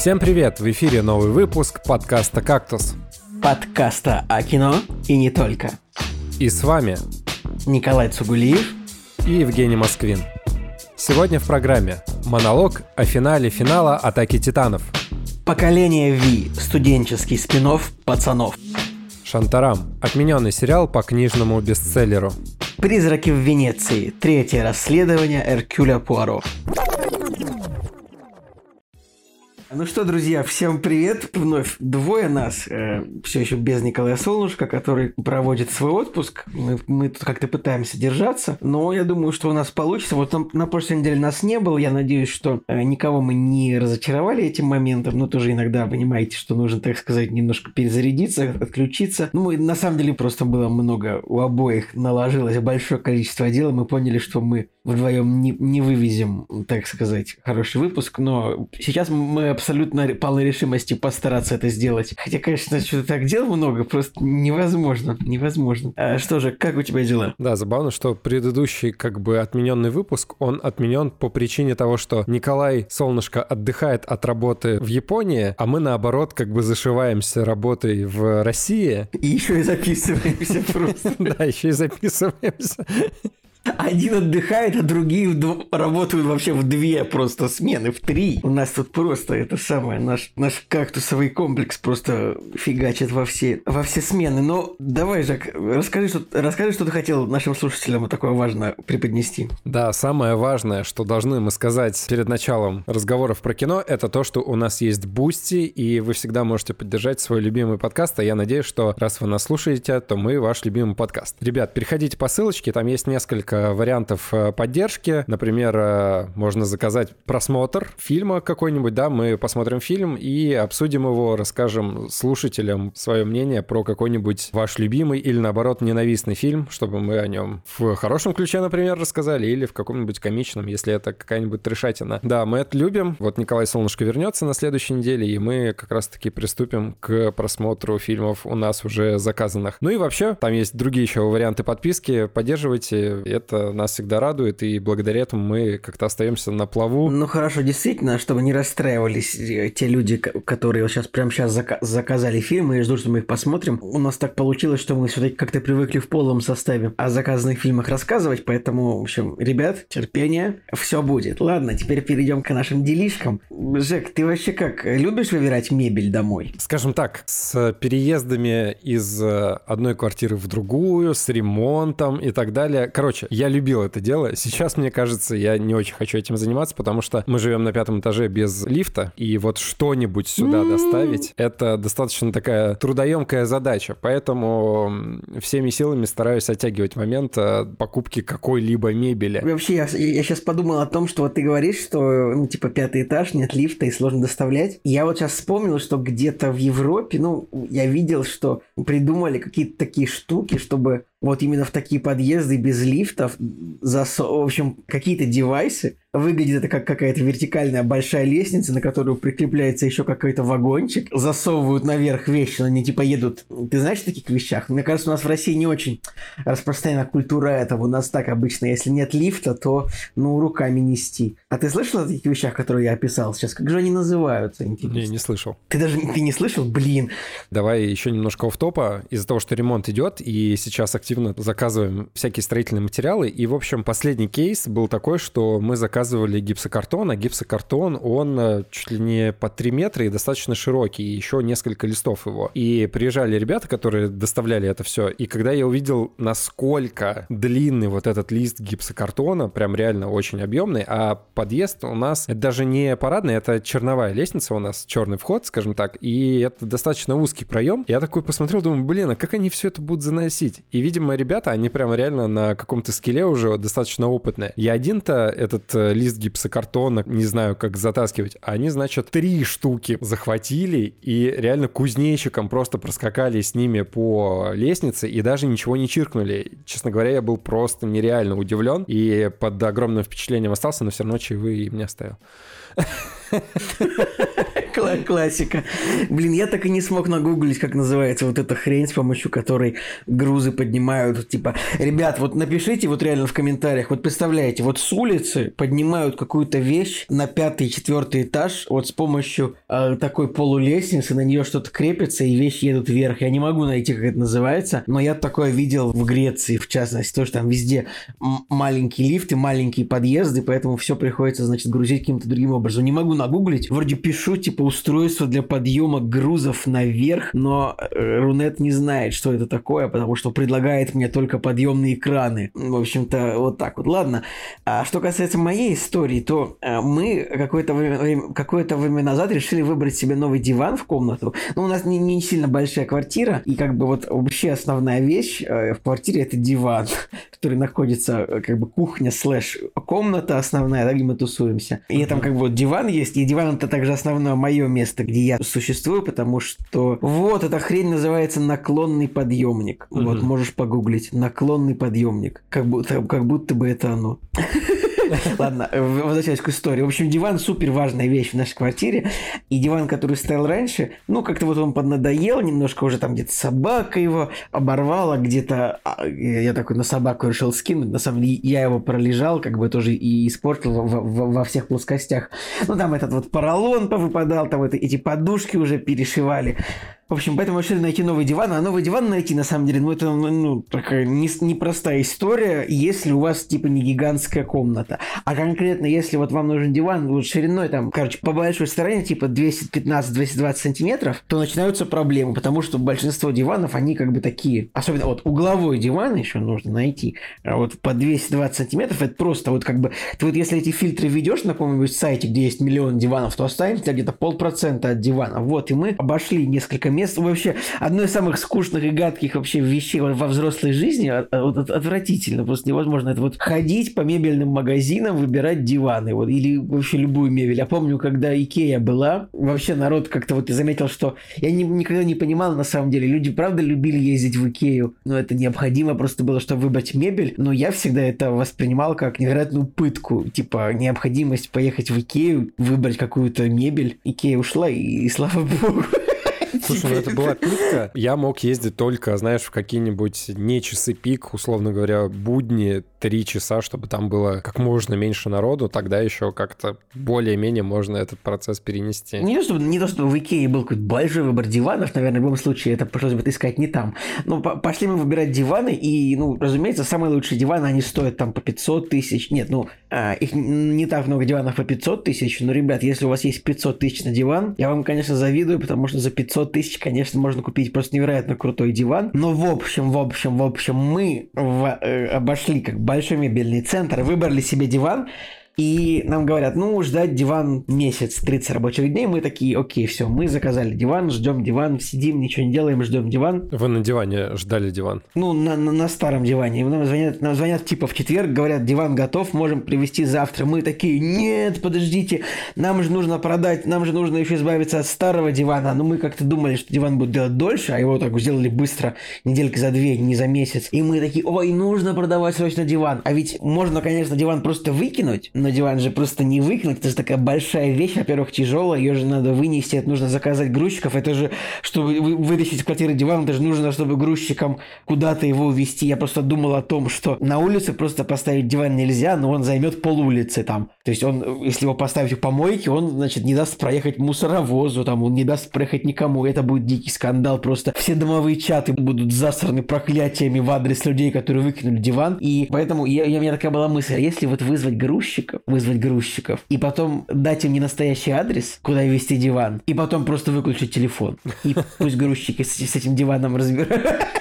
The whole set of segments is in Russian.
Всем привет! В эфире новый выпуск подкаста «Кактус». Подкаста о кино и не только. И с вами Николай Цугулиев и Евгений Москвин. Сегодня в программе монолог о финале финала «Атаки титанов». Поколение Ви. Студенческий спин «Пацанов». Шантарам. Отмененный сериал по книжному бестселлеру. Призраки в Венеции. Третье расследование Эркюля Пуаро. Ну что, друзья, всем привет. Вновь двое нас. Э, все еще без Николая Солнышка, который проводит свой отпуск. Мы, мы тут как-то пытаемся держаться. Но я думаю, что у нас получится. Вот на, на прошлой неделе нас не было. Я надеюсь, что э, никого мы не разочаровали этим моментом. Но тоже иногда понимаете, что нужно, так сказать, немножко перезарядиться, отключиться. Ну, и на самом деле просто было много. У обоих наложилось большое количество дел. Мы поняли, что мы вдвоем не, не вывезем, так сказать, хороший выпуск. Но сейчас мы абсолютно полной решимости постараться это сделать. Хотя, конечно, что-то так дел много, просто невозможно, невозможно. А что же, как у тебя дела? Да, забавно, что предыдущий как бы отмененный выпуск, он отменен по причине того, что Николай Солнышко отдыхает от работы в Японии, а мы наоборот как бы зашиваемся работой в России. И еще и записываемся просто. Да, еще и записываемся. Один отдыхает, а другие работают вообще в две просто смены, в три. У нас тут просто это самое, наш, наш кактусовый комплекс просто фигачит во все, во все смены. Но давай, Жак, расскажи что, расскажи, что ты хотел нашим слушателям такое важное преподнести. Да, самое важное, что должны мы сказать перед началом разговоров про кино, это то, что у нас есть Boosty, и вы всегда можете поддержать свой любимый подкаст, а я надеюсь, что раз вы нас слушаете, то мы ваш любимый подкаст. Ребят, переходите по ссылочке, там есть несколько несколько вариантов э, поддержки. Например, э, можно заказать просмотр фильма какой-нибудь, да, мы посмотрим фильм и обсудим его, расскажем слушателям свое мнение про какой-нибудь ваш любимый или, наоборот, ненавистный фильм, чтобы мы о нем в хорошем ключе, например, рассказали, или в каком-нибудь комичном, если это какая-нибудь трешатина. Да, мы это любим. Вот Николай Солнышко вернется на следующей неделе, и мы как раз-таки приступим к просмотру фильмов у нас уже заказанных. Ну и вообще, там есть другие еще варианты подписки. Поддерживайте это нас всегда радует, и благодаря этому мы как-то остаемся на плаву. Ну хорошо, действительно, чтобы не расстраивались э, те люди, которые сейчас прямо сейчас зака- заказали фильмы и ждут, что мы их посмотрим. У нас так получилось, что мы все-таки как-то привыкли в полном составе о заказанных фильмах рассказывать, поэтому, в общем, ребят, терпение, все будет. Ладно, теперь перейдем к нашим делишкам. Жек, ты вообще как, любишь выбирать мебель домой? Скажем так, с переездами из э, одной квартиры в другую, с ремонтом и так далее. Короче, я любил это дело. Сейчас, мне кажется, я не очень хочу этим заниматься, потому что мы живем на пятом этаже без лифта, и вот что-нибудь сюда доставить, это достаточно такая трудоемкая задача. Поэтому всеми силами стараюсь оттягивать момент э, покупки какой-либо мебели. Вообще, я, я сейчас подумал о том, что вот ты говоришь, что, ну, типа, пятый этаж, нет лифта и сложно доставлять. Я вот сейчас вспомнил, что где-то в Европе, ну, я видел, что придумали какие-то такие штуки, чтобы вот именно в такие подъезды без лифтов, засо... в общем, какие-то девайсы, Выглядит это как какая-то вертикальная большая лестница, на которую прикрепляется еще какой-то вагончик. Засовывают наверх вещи, но они типа едут. Ты знаешь о таких вещах? Мне кажется, у нас в России не очень распространена культура этого. У нас так обычно, если нет лифта, то, ну, руками нести. А ты слышал о таких вещах, которые я описал сейчас? Как же они называются, интересно? Не, не слышал. Ты даже ты не слышал? Блин. Давай еще немножко в топа Из-за того, что ремонт идет, и сейчас активно заказываем всякие строительные материалы. И, в общем, последний кейс был такой, что мы заказывали заказывали гипсокартон, а гипсокартон, он э, чуть ли не по 3 метра и достаточно широкий, и еще несколько листов его. И приезжали ребята, которые доставляли это все, и когда я увидел, насколько длинный вот этот лист гипсокартона, прям реально очень объемный, а подъезд у нас, это даже не парадный, это черновая лестница у нас, черный вход, скажем так, и это достаточно узкий проем. Я такой посмотрел, думаю, блин, а как они все это будут заносить? И, видимо, ребята, они прям реально на каком-то скеле уже достаточно опытные. Я один-то этот э, лист гипсокартона, не знаю, как затаскивать. Они, значит, три штуки захватили и реально кузнечиком просто проскакали с ними по лестнице и даже ничего не чиркнули. Честно говоря, я был просто нереально удивлен и под огромным впечатлением остался, но все равно чаевые им не оставил. Классика. Блин, я так и не смог нагуглить, как называется вот эта хрень, с помощью которой грузы поднимают. Типа, ребят, вот напишите вот реально в комментариях, вот представляете, вот с улицы поднимают какую-то вещь на пятый, четвертый этаж, вот с помощью э, такой полулестницы, на нее что-то крепится, и вещи едут вверх. Я не могу найти, как это называется, но я такое видел в Греции, в частности, то, что там везде маленькие лифты, маленькие подъезды, поэтому все приходится, значит, грузить каким-то другим образом. Не могу нагуглить, вроде пишу, типа, устройство для подъема грузов наверх, но э, Рунет не знает, что это такое, потому что предлагает мне только подъемные краны. В общем-то, вот так вот. Ладно. А что касается моей истории, то э, мы какое-то время, какое-то время назад решили выбрать себе новый диван в комнату. Ну, у нас не, не сильно большая квартира, и как бы вот вообще основная вещь э, в квартире это диван, который находится как бы кухня слэш комната основная, да, где мы тусуемся. И там как бы вот диван есть, и диван это также основное мое место, где я существую, потому что вот эта хрень называется наклонный подъемник. Угу. Вот можешь погуглить наклонный подъемник, как будто как будто бы это оно. Ладно, возвращаясь к истории. В общем, диван супер важная вещь в нашей квартире. И диван, который стоял раньше, ну, как-то вот он поднадоел, немножко уже там где-то собака его оборвала, где-то а, я такой на собаку решил скинуть. На самом деле, я его пролежал, как бы тоже и испортил во, всех плоскостях. Ну, там этот вот поролон повыпадал, там это, эти подушки уже перешивали. В общем, поэтому решили найти новый диван. А новый диван найти, на самом деле, ну, это ну, такая непростая не история, если у вас, типа, не гигантская комната. А конкретно, если вот вам нужен диван вот шириной, там, короче, по большой стороне, типа 215-220 сантиметров, то начинаются проблемы, потому что большинство диванов, они как бы такие, особенно вот угловой диван еще нужно найти, а вот по 220 сантиметров, это просто вот как бы, ты вот если эти фильтры ведешь на каком-нибудь сайте, где есть миллион диванов, то останется где-то полпроцента от дивана. Вот, и мы обошли несколько мест место вообще одно из самых скучных и гадких вообще вещей во взрослой жизни. А, а, вот, отвратительно, просто невозможно. Это вот ходить по мебельным магазинам, выбирать диваны, вот, или вообще любую мебель. Я помню, когда Икея была, вообще народ как-то вот заметил, что я не, никогда не понимал на самом деле. Люди правда любили ездить в Икею, но это необходимо просто было, чтобы выбрать мебель. Но я всегда это воспринимал как невероятную пытку. Типа необходимость поехать в Икею, выбрать какую-то мебель. Икея ушла, и, и слава богу. Слушай, ну это была пытка. Я мог ездить только, знаешь, в какие-нибудь не часы пик, условно говоря, будни, три часа, чтобы там было как можно меньше народу, тогда еще как-то более-менее можно этот процесс перенести. Не то, чтобы, не то, чтобы в Икее был какой-то большой выбор диванов, наверное, в любом случае это пришлось бы искать не там. Но пошли мы выбирать диваны, и, ну, разумеется, самые лучшие диваны, они стоят там по 500 тысяч. Нет, ну, а, их не так много диванов по 500 тысяч, но, ребят, если у вас есть 500 тысяч на диван, я вам, конечно, завидую, потому что за 500 тысяч, конечно, можно купить просто невероятно крутой диван. Но в общем, в общем, в общем, мы в, э, обошли как большой мебельный центр, выбрали себе диван, и нам говорят, ну, ждать диван месяц, 30 рабочих дней. Мы такие, окей, все, мы заказали диван, ждем диван, сидим, ничего не делаем, ждем диван. Вы на диване ждали диван? Ну, на, на, на старом диване. Нам звонят, нам звонят типа в четверг, говорят, диван готов, можем привезти завтра. Мы такие, нет, подождите, нам же нужно продать, нам же нужно еще избавиться от старого дивана. Ну, мы как-то думали, что диван будет делать дольше, а его так сделали быстро, недельки за две, не за месяц. И мы такие, ой, нужно продавать срочно диван. А ведь можно, конечно, диван просто выкинуть, но диван же просто не выкинуть. Это же такая большая вещь. Во-первых, тяжелая, ее же надо вынести, это нужно заказать грузчиков. Это же, чтобы вытащить из квартиры диван, это же нужно, чтобы грузчикам куда-то его увезти. Я просто думал о том, что на улице просто поставить диван нельзя, но он займет пол улицы там. То есть он, если его поставить в помойке, он, значит, не даст проехать мусоровозу, там, он не даст проехать никому. Это будет дикий скандал. Просто все домовые чаты будут засраны проклятиями в адрес людей, которые выкинули диван. И поэтому я, у меня такая была мысль, а если вот вызвать грузчиков, вызвать грузчиков, и потом дать им ненастоящий адрес, куда вести диван, и потом просто выключить телефон. И пусть грузчики с, с этим диваном разбираются.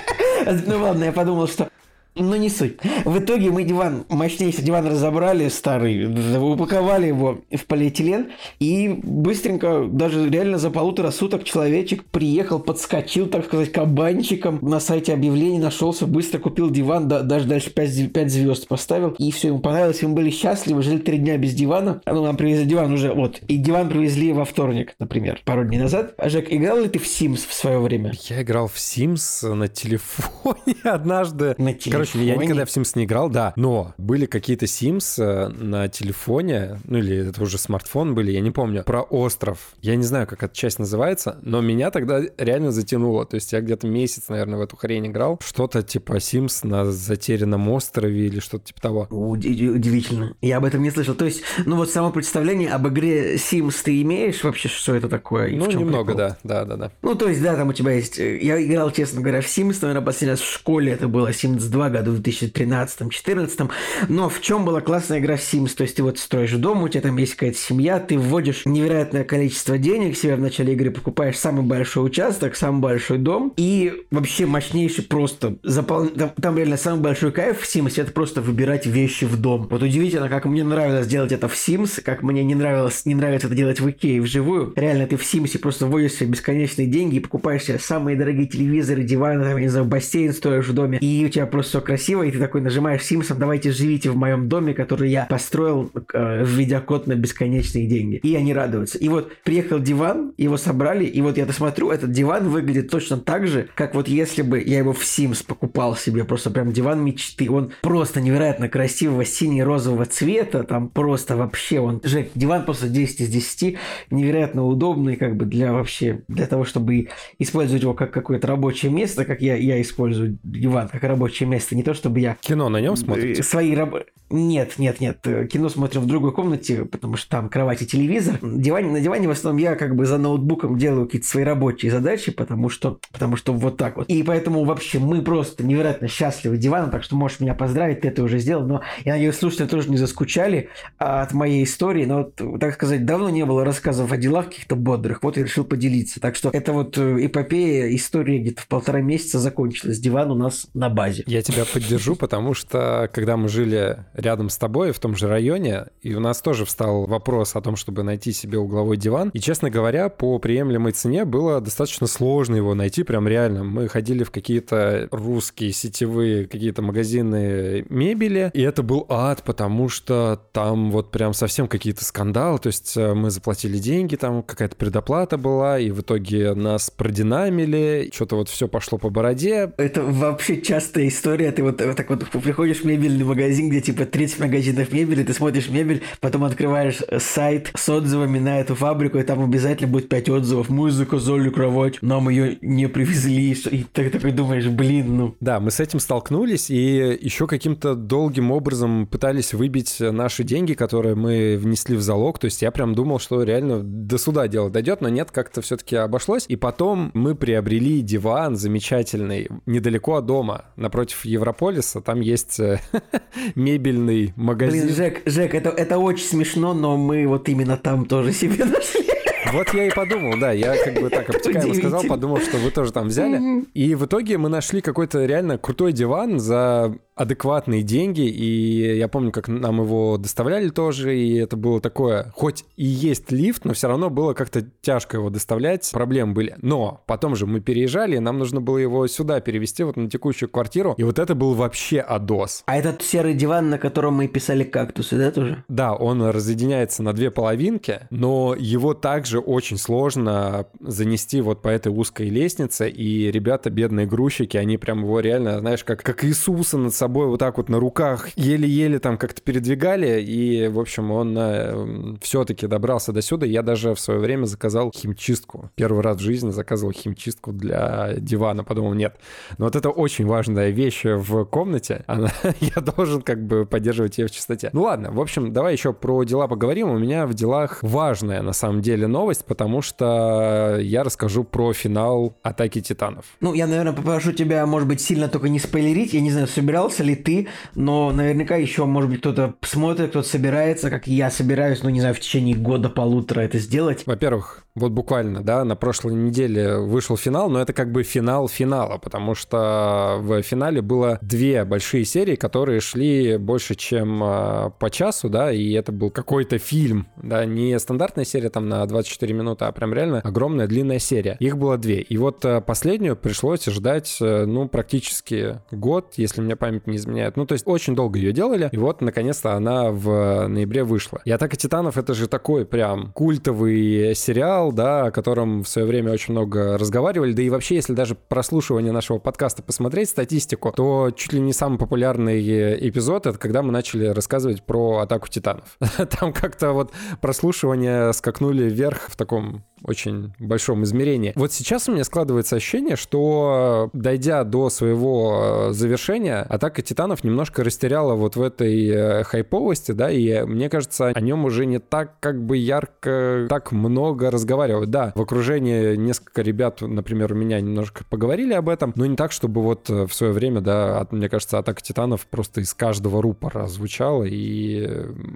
Ну ладно, я подумал, что но не суть. В итоге мы диван, мощнейший диван разобрали старый, упаковали его в полиэтилен и быстренько, даже реально за полутора суток человечек приехал, подскочил, так сказать, кабанчиком на сайте объявлений, нашелся, быстро купил диван, да, даже дальше 5, 5 звезд поставил, и все, ему понравилось, мы были счастливы, жили три дня без дивана, ну, нам привезли диван уже, вот, и диван привезли во вторник, например, пару дней назад. А, Жек, играл ли ты в Sims в свое время? Я играл в Sims на телефоне однажды. На телефоне? Очень. Я никогда в Sims не играл, да. Но были какие-то Sims э, на телефоне, ну или это уже смартфон были, я не помню, про остров. Я не знаю, как эта часть называется, но меня тогда реально затянуло. То есть я где-то месяц, наверное, в эту хрень играл. Что-то типа Sims на затерянном острове или что-то типа того. Удивительно. Я об этом не слышал. То есть, ну вот само представление об игре Sims ты имеешь вообще, что это такое? ну, немного, прикол? да. Да, да, да. Ну, то есть, да, там у тебя есть... Э, я играл, честно говоря, в Sims, наверное, последний раз в школе это было Sims 2 году в 2013-2014. Но в чем была классная игра в Sims? То есть ты вот строишь дом, у тебя там есть какая-то семья, ты вводишь невероятное количество денег себе в начале игры, покупаешь самый большой участок, самый большой дом, и вообще мощнейший просто запол... там, там реально самый большой кайф в Sims это просто выбирать вещи в дом. Вот удивительно, как мне нравилось делать это в Sims, как мне не нравилось, не нравится это делать в Икее вживую. Реально, ты в Sims просто вводишь себе бесконечные деньги и покупаешь себе самые дорогие телевизоры, диваны, там, не знаю, бассейн строишь в доме, и у тебя просто все красиво, и ты такой нажимаешь Sims, давайте живите в моем доме, который я построил, э, введя код на бесконечные деньги. И они радуются. И вот приехал диван, его собрали, и вот я смотрю, этот диван выглядит точно так же, как вот если бы я его в Sims покупал себе, просто прям диван мечты. Он просто невероятно красивого сине-розового цвета, там просто вообще он... Жек, диван просто 10 из 10, невероятно удобный, как бы для вообще, для того, чтобы использовать его как какое-то рабочее место, как я, я использую диван как рабочее место, не то чтобы я... Кино на нем смотрите? Свои раб... Нет, нет, нет. Кино смотрим в другой комнате, потому что там кровать и телевизор. Диван, на диване в основном я как бы за ноутбуком делаю какие-то свои рабочие задачи, потому что, потому что вот так вот. И поэтому вообще мы просто невероятно счастливы диваном, так что можешь меня поздравить, ты это уже сделал. Но я надеюсь, слушатели тоже не заскучали от моей истории. Но, вот, так сказать, давно не было рассказов о делах каких-то бодрых. Вот я решил поделиться. Так что это вот э, эпопея, история где-то в полтора месяца закончилась. Диван у нас на базе. Я тебя поддержу, потому что когда мы жили рядом с тобой, в том же районе, и у нас тоже встал вопрос о том, чтобы найти себе угловой диван. И, честно говоря, по приемлемой цене было достаточно сложно его найти, прям реально. Мы ходили в какие-то русские сетевые какие-то магазины мебели, и это был ад, потому что там вот прям совсем какие-то скандалы, то есть э, мы заплатили деньги, там какая-то предоплата была, и в итоге нас продинамили, что-то вот все пошло по бороде. Это вообще частая история, ты вот, вот так вот приходишь в мебельный магазин, где типа 30 магазинов мебели, ты смотришь мебель, потом открываешь сайт с отзывами на эту фабрику, и там обязательно будет 5 отзывов. Мы заказали кровать, нам ее не привезли. И ты такой думаешь, блин, ну. Да, мы с этим столкнулись, и еще каким-то долгим образом пытались выбить наши деньги, которые мы внесли в залог. То есть я прям думал, что реально до суда дело дойдет, но нет, как-то все-таки обошлось. И потом мы приобрели диван замечательный недалеко от дома, напротив Европолиса. Там есть э, мебельный магазин. Блин, Жек, Жек, это, это очень смешно, но мы вот именно там тоже себе нашли. Вот я и подумал, да, я как бы так обтекаемо сказал, подумал, что вы тоже там взяли. И в итоге мы нашли какой-то реально крутой диван за адекватные деньги, и я помню, как нам его доставляли тоже, и это было такое, хоть и есть лифт, но все равно было как-то тяжко его доставлять, проблемы были. Но потом же мы переезжали, и нам нужно было его сюда перевести, вот на текущую квартиру, и вот это был вообще адос. А этот серый диван, на котором мы писали кактусы, да, тоже? Да, он разъединяется на две половинки, но его также очень сложно занести вот по этой узкой лестнице, и ребята, бедные грузчики, они прям его реально, знаешь, как, как Иисуса над собой собой вот так вот на руках еле-еле там как-то передвигали, и, в общем, он э, все-таки добрался до сюда. Я даже в свое время заказал химчистку. Первый раз в жизни заказывал химчистку для дивана. Подумал, нет. Но вот это очень важная вещь в комнате. Она, я должен как бы поддерживать ее в чистоте. Ну ладно, в общем, давай еще про дела поговорим. У меня в делах важная на самом деле новость, потому что я расскажу про финал Атаки Титанов. Ну, я, наверное, попрошу тебя, может быть, сильно только не спойлерить. Я не знаю, собирался собирался ли ты, но наверняка еще, может быть, кто-то смотрит, кто-то собирается, как я собираюсь, ну, не знаю, в течение года-полутора это сделать. Во-первых, вот буквально, да, на прошлой неделе вышел финал, но это как бы финал финала, потому что в финале было две большие серии, которые шли больше, чем э, по часу, да, и это был какой-то фильм, да, не стандартная серия там на 24 минуты, а прям реально огромная длинная серия. Их было две. И вот э, последнюю пришлось ждать, э, ну, практически год, если мне память не изменяет. Ну, то есть очень долго ее делали, и вот, наконец-то, она в ноябре вышла. И «Атака Титанов» — это же такой прям культовый сериал, сериал, да, о котором в свое время очень много разговаривали, да и вообще, если даже прослушивание нашего подкаста посмотреть, статистику, то чуть ли не самый популярный эпизод — это когда мы начали рассказывать про «Атаку титанов». Там как-то вот прослушивания скакнули вверх в таком очень большом измерении. Вот сейчас у меня складывается ощущение, что дойдя до своего э, завершения, атака титанов немножко растеряла вот в этой э, хайповости, да, и мне кажется, о нем уже не так как бы ярко, так много разговаривают. Да, в окружении несколько ребят, например, у меня немножко поговорили об этом, но не так, чтобы вот э, в свое время, да, мне кажется, атака титанов просто из каждого рупора звучала, и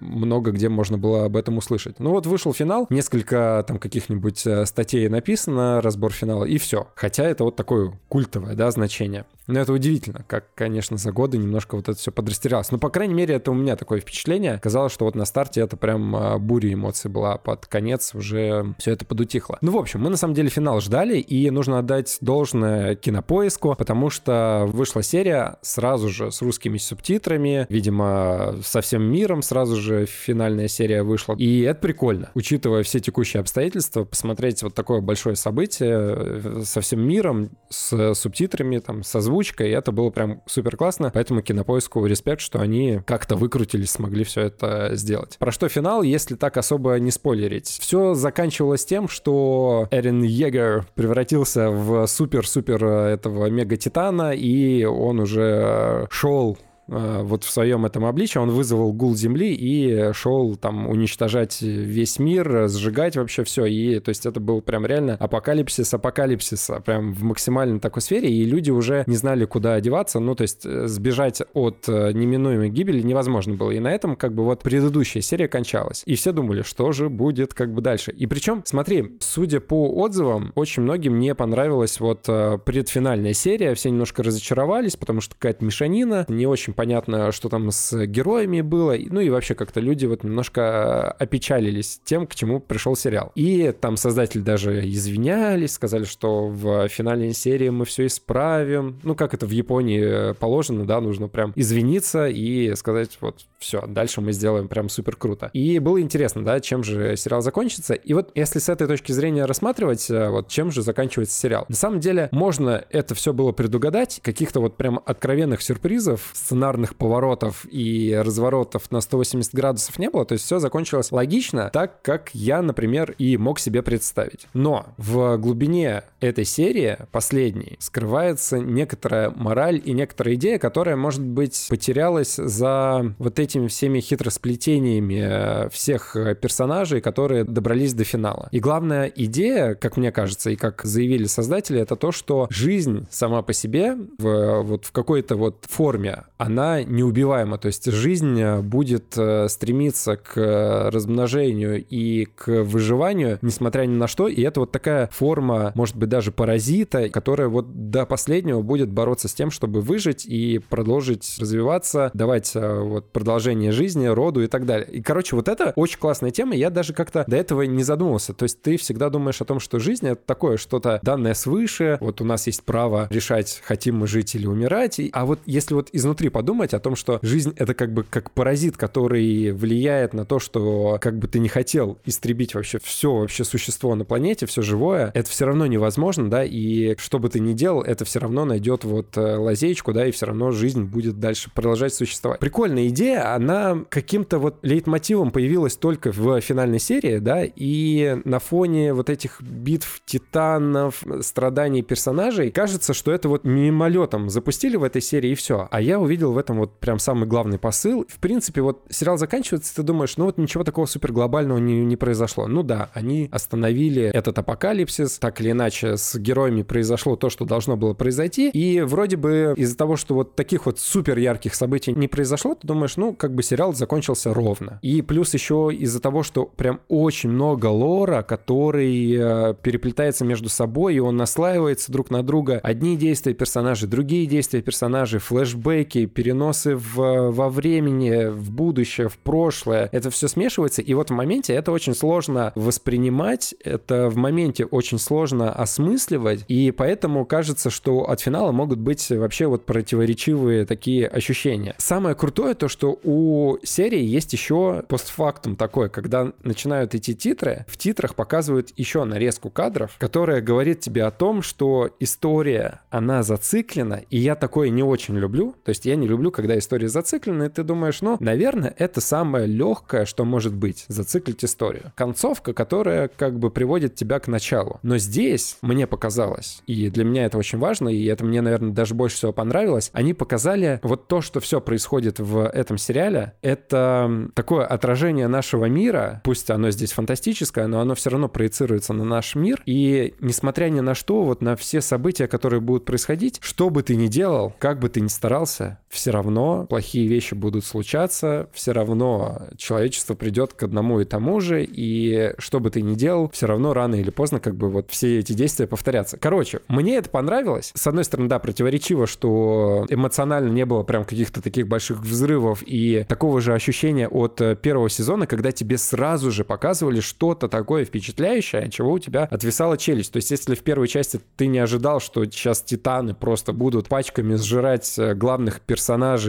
много где можно было об этом услышать. Ну вот вышел финал, несколько там каких-нибудь э, статье написано, разбор финала, и все. Хотя это вот такое культовое, да, значение. Но это удивительно, как, конечно, за годы немножко вот это все подрастерялось. Но, по крайней мере, это у меня такое впечатление. Казалось, что вот на старте это прям а, буря эмоций была, под конец уже все это подутихло. Ну, в общем, мы на самом деле финал ждали, и нужно отдать должное кинопоиску, потому что вышла серия сразу же с русскими субтитрами, видимо, со всем миром сразу же финальная серия вышла. И это прикольно, учитывая все текущие обстоятельства, посмотреть вот такое большое событие э, со всем миром, с субтитрами, там, с озвучкой, и это было прям супер классно, поэтому Кинопоиску респект, что они как-то выкрутились, смогли все это сделать. Про что финал, если так особо не спойлерить? Все заканчивалось тем, что Эрин Егер превратился в супер-супер э, этого мега-титана, и он уже шел вот в своем этом обличии, он вызвал гул земли и шел там уничтожать весь мир, сжигать вообще все. И то есть это был прям реально апокалипсис апокалипсиса, прям в максимальной такой сфере, и люди уже не знали, куда одеваться. Ну, то есть э, сбежать от э, неминуемой гибели невозможно было. И на этом как бы вот предыдущая серия кончалась. И все думали, что же будет как бы дальше. И причем, смотри, судя по отзывам, очень многим не понравилась вот предфинальная серия, все немножко разочаровались, потому что какая-то мешанина, не очень очень понятно, что там с героями было. Ну и вообще как-то люди вот немножко опечалились тем, к чему пришел сериал. И там создатели даже извинялись, сказали, что в финальной серии мы все исправим. Ну, как это в Японии положено, да, нужно прям извиниться и сказать, вот, все, дальше мы сделаем прям супер круто. И было интересно, да, чем же сериал закончится. И вот если с этой точки зрения рассматривать, э, вот чем же заканчивается сериал. На самом деле, можно это все было предугадать, каких-то вот прям откровенных сюрпризов, сценарий сценарных поворотов и разворотов на 180 градусов не было, то есть все закончилось логично, так как я, например, и мог себе представить. Но в глубине этой серии, последней, скрывается некоторая мораль и некоторая идея, которая, может быть, потерялась за вот этими всеми хитросплетениями э, всех персонажей, которые добрались до финала. И главная идея, как мне кажется, и как заявили создатели, это то, что жизнь сама по себе в, вот в какой-то вот форме, она она неубиваема. То есть жизнь э, будет э, стремиться к э, размножению и к выживанию, несмотря ни на что. И это вот такая форма, может быть, даже паразита, которая вот до последнего будет бороться с тем, чтобы выжить и продолжить развиваться, давать вот продолжение жизни, роду и так далее. И, короче, вот это очень классная тема. Я даже как-то до этого не задумывался. То есть ты всегда думаешь о том, что жизнь — это такое что-то данное свыше. Вот у нас есть право решать, хотим мы жить или умирать. А вот если вот изнутри подумать, подумать о том, что жизнь — это как бы как паразит, который влияет на то, что как бы ты не хотел истребить вообще все вообще существо на планете, все живое, это все равно невозможно, да, и что бы ты ни делал, это все равно найдет вот э, лазейку, да, и все равно жизнь будет дальше продолжать существовать. Прикольная идея, она каким-то вот лейтмотивом появилась только в финальной серии, да, и на фоне вот этих битв титанов, страданий персонажей, кажется, что это вот мимолетом запустили в этой серии и все. А я увидел в этом вот прям самый главный посыл. В принципе, вот сериал заканчивается, ты думаешь, ну вот ничего такого супер глобального не, не произошло. Ну да, они остановили этот апокалипсис, так или иначе с героями произошло то, что должно было произойти, и вроде бы из-за того, что вот таких вот супер ярких событий не произошло, ты думаешь, ну как бы сериал закончился ровно. И плюс еще из-за того, что прям очень много лора, который э, переплетается между собой, и он наслаивается друг на друга. Одни действия персонажей, другие действия персонажей, флешбеки, переносы в, во времени, в будущее, в прошлое. Это все смешивается, и вот в моменте это очень сложно воспринимать, это в моменте очень сложно осмысливать, и поэтому кажется, что от финала могут быть вообще вот противоречивые такие ощущения. Самое крутое то, что у серии есть еще постфактум такой, когда начинают идти титры, в титрах показывают еще нарезку кадров, которая говорит тебе о том, что история, она зациклена, и я такое не очень люблю. То есть я не люблю, когда история зациклена, и ты думаешь, ну, наверное, это самое легкое, что может быть, зациклить историю. Концовка, которая как бы приводит тебя к началу. Но здесь мне показалось, и для меня это очень важно, и это мне, наверное, даже больше всего понравилось, они показали вот то, что все происходит в этом сериале, это такое отражение нашего мира, пусть оно здесь фантастическое, но оно все равно проецируется на наш мир, и несмотря ни на что, вот на все события, которые будут происходить, что бы ты ни делал, как бы ты ни старался, все равно плохие вещи будут случаться, все равно человечество придет к одному и тому же, и что бы ты ни делал, все равно рано или поздно как бы вот все эти действия повторятся. Короче, мне это понравилось. С одной стороны, да, противоречиво, что эмоционально не было прям каких-то таких больших взрывов и такого же ощущения от э, первого сезона, когда тебе сразу же показывали что-то такое впечатляющее, чего у тебя отвисала челюсть. То есть если в первой части ты не ожидал, что сейчас титаны просто будут пачками сжирать э, главных персонажей,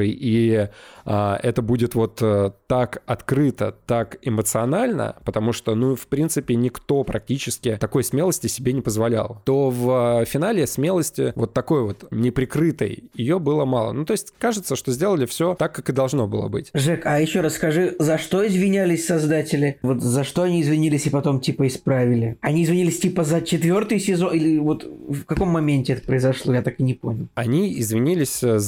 и а, это будет вот а, так открыто, так эмоционально, потому что, ну, в принципе, никто практически такой смелости себе не позволял, то в а, финале смелости вот такой вот неприкрытой ее было мало. Ну, то есть кажется, что сделали все так, как и должно было быть. Жек, а еще раз скажи, за что извинялись создатели? Вот за что они извинились и потом типа исправили? Они извинились типа за четвертый сезон или вот в каком моменте это произошло? Я так и не понял. Они извинились э,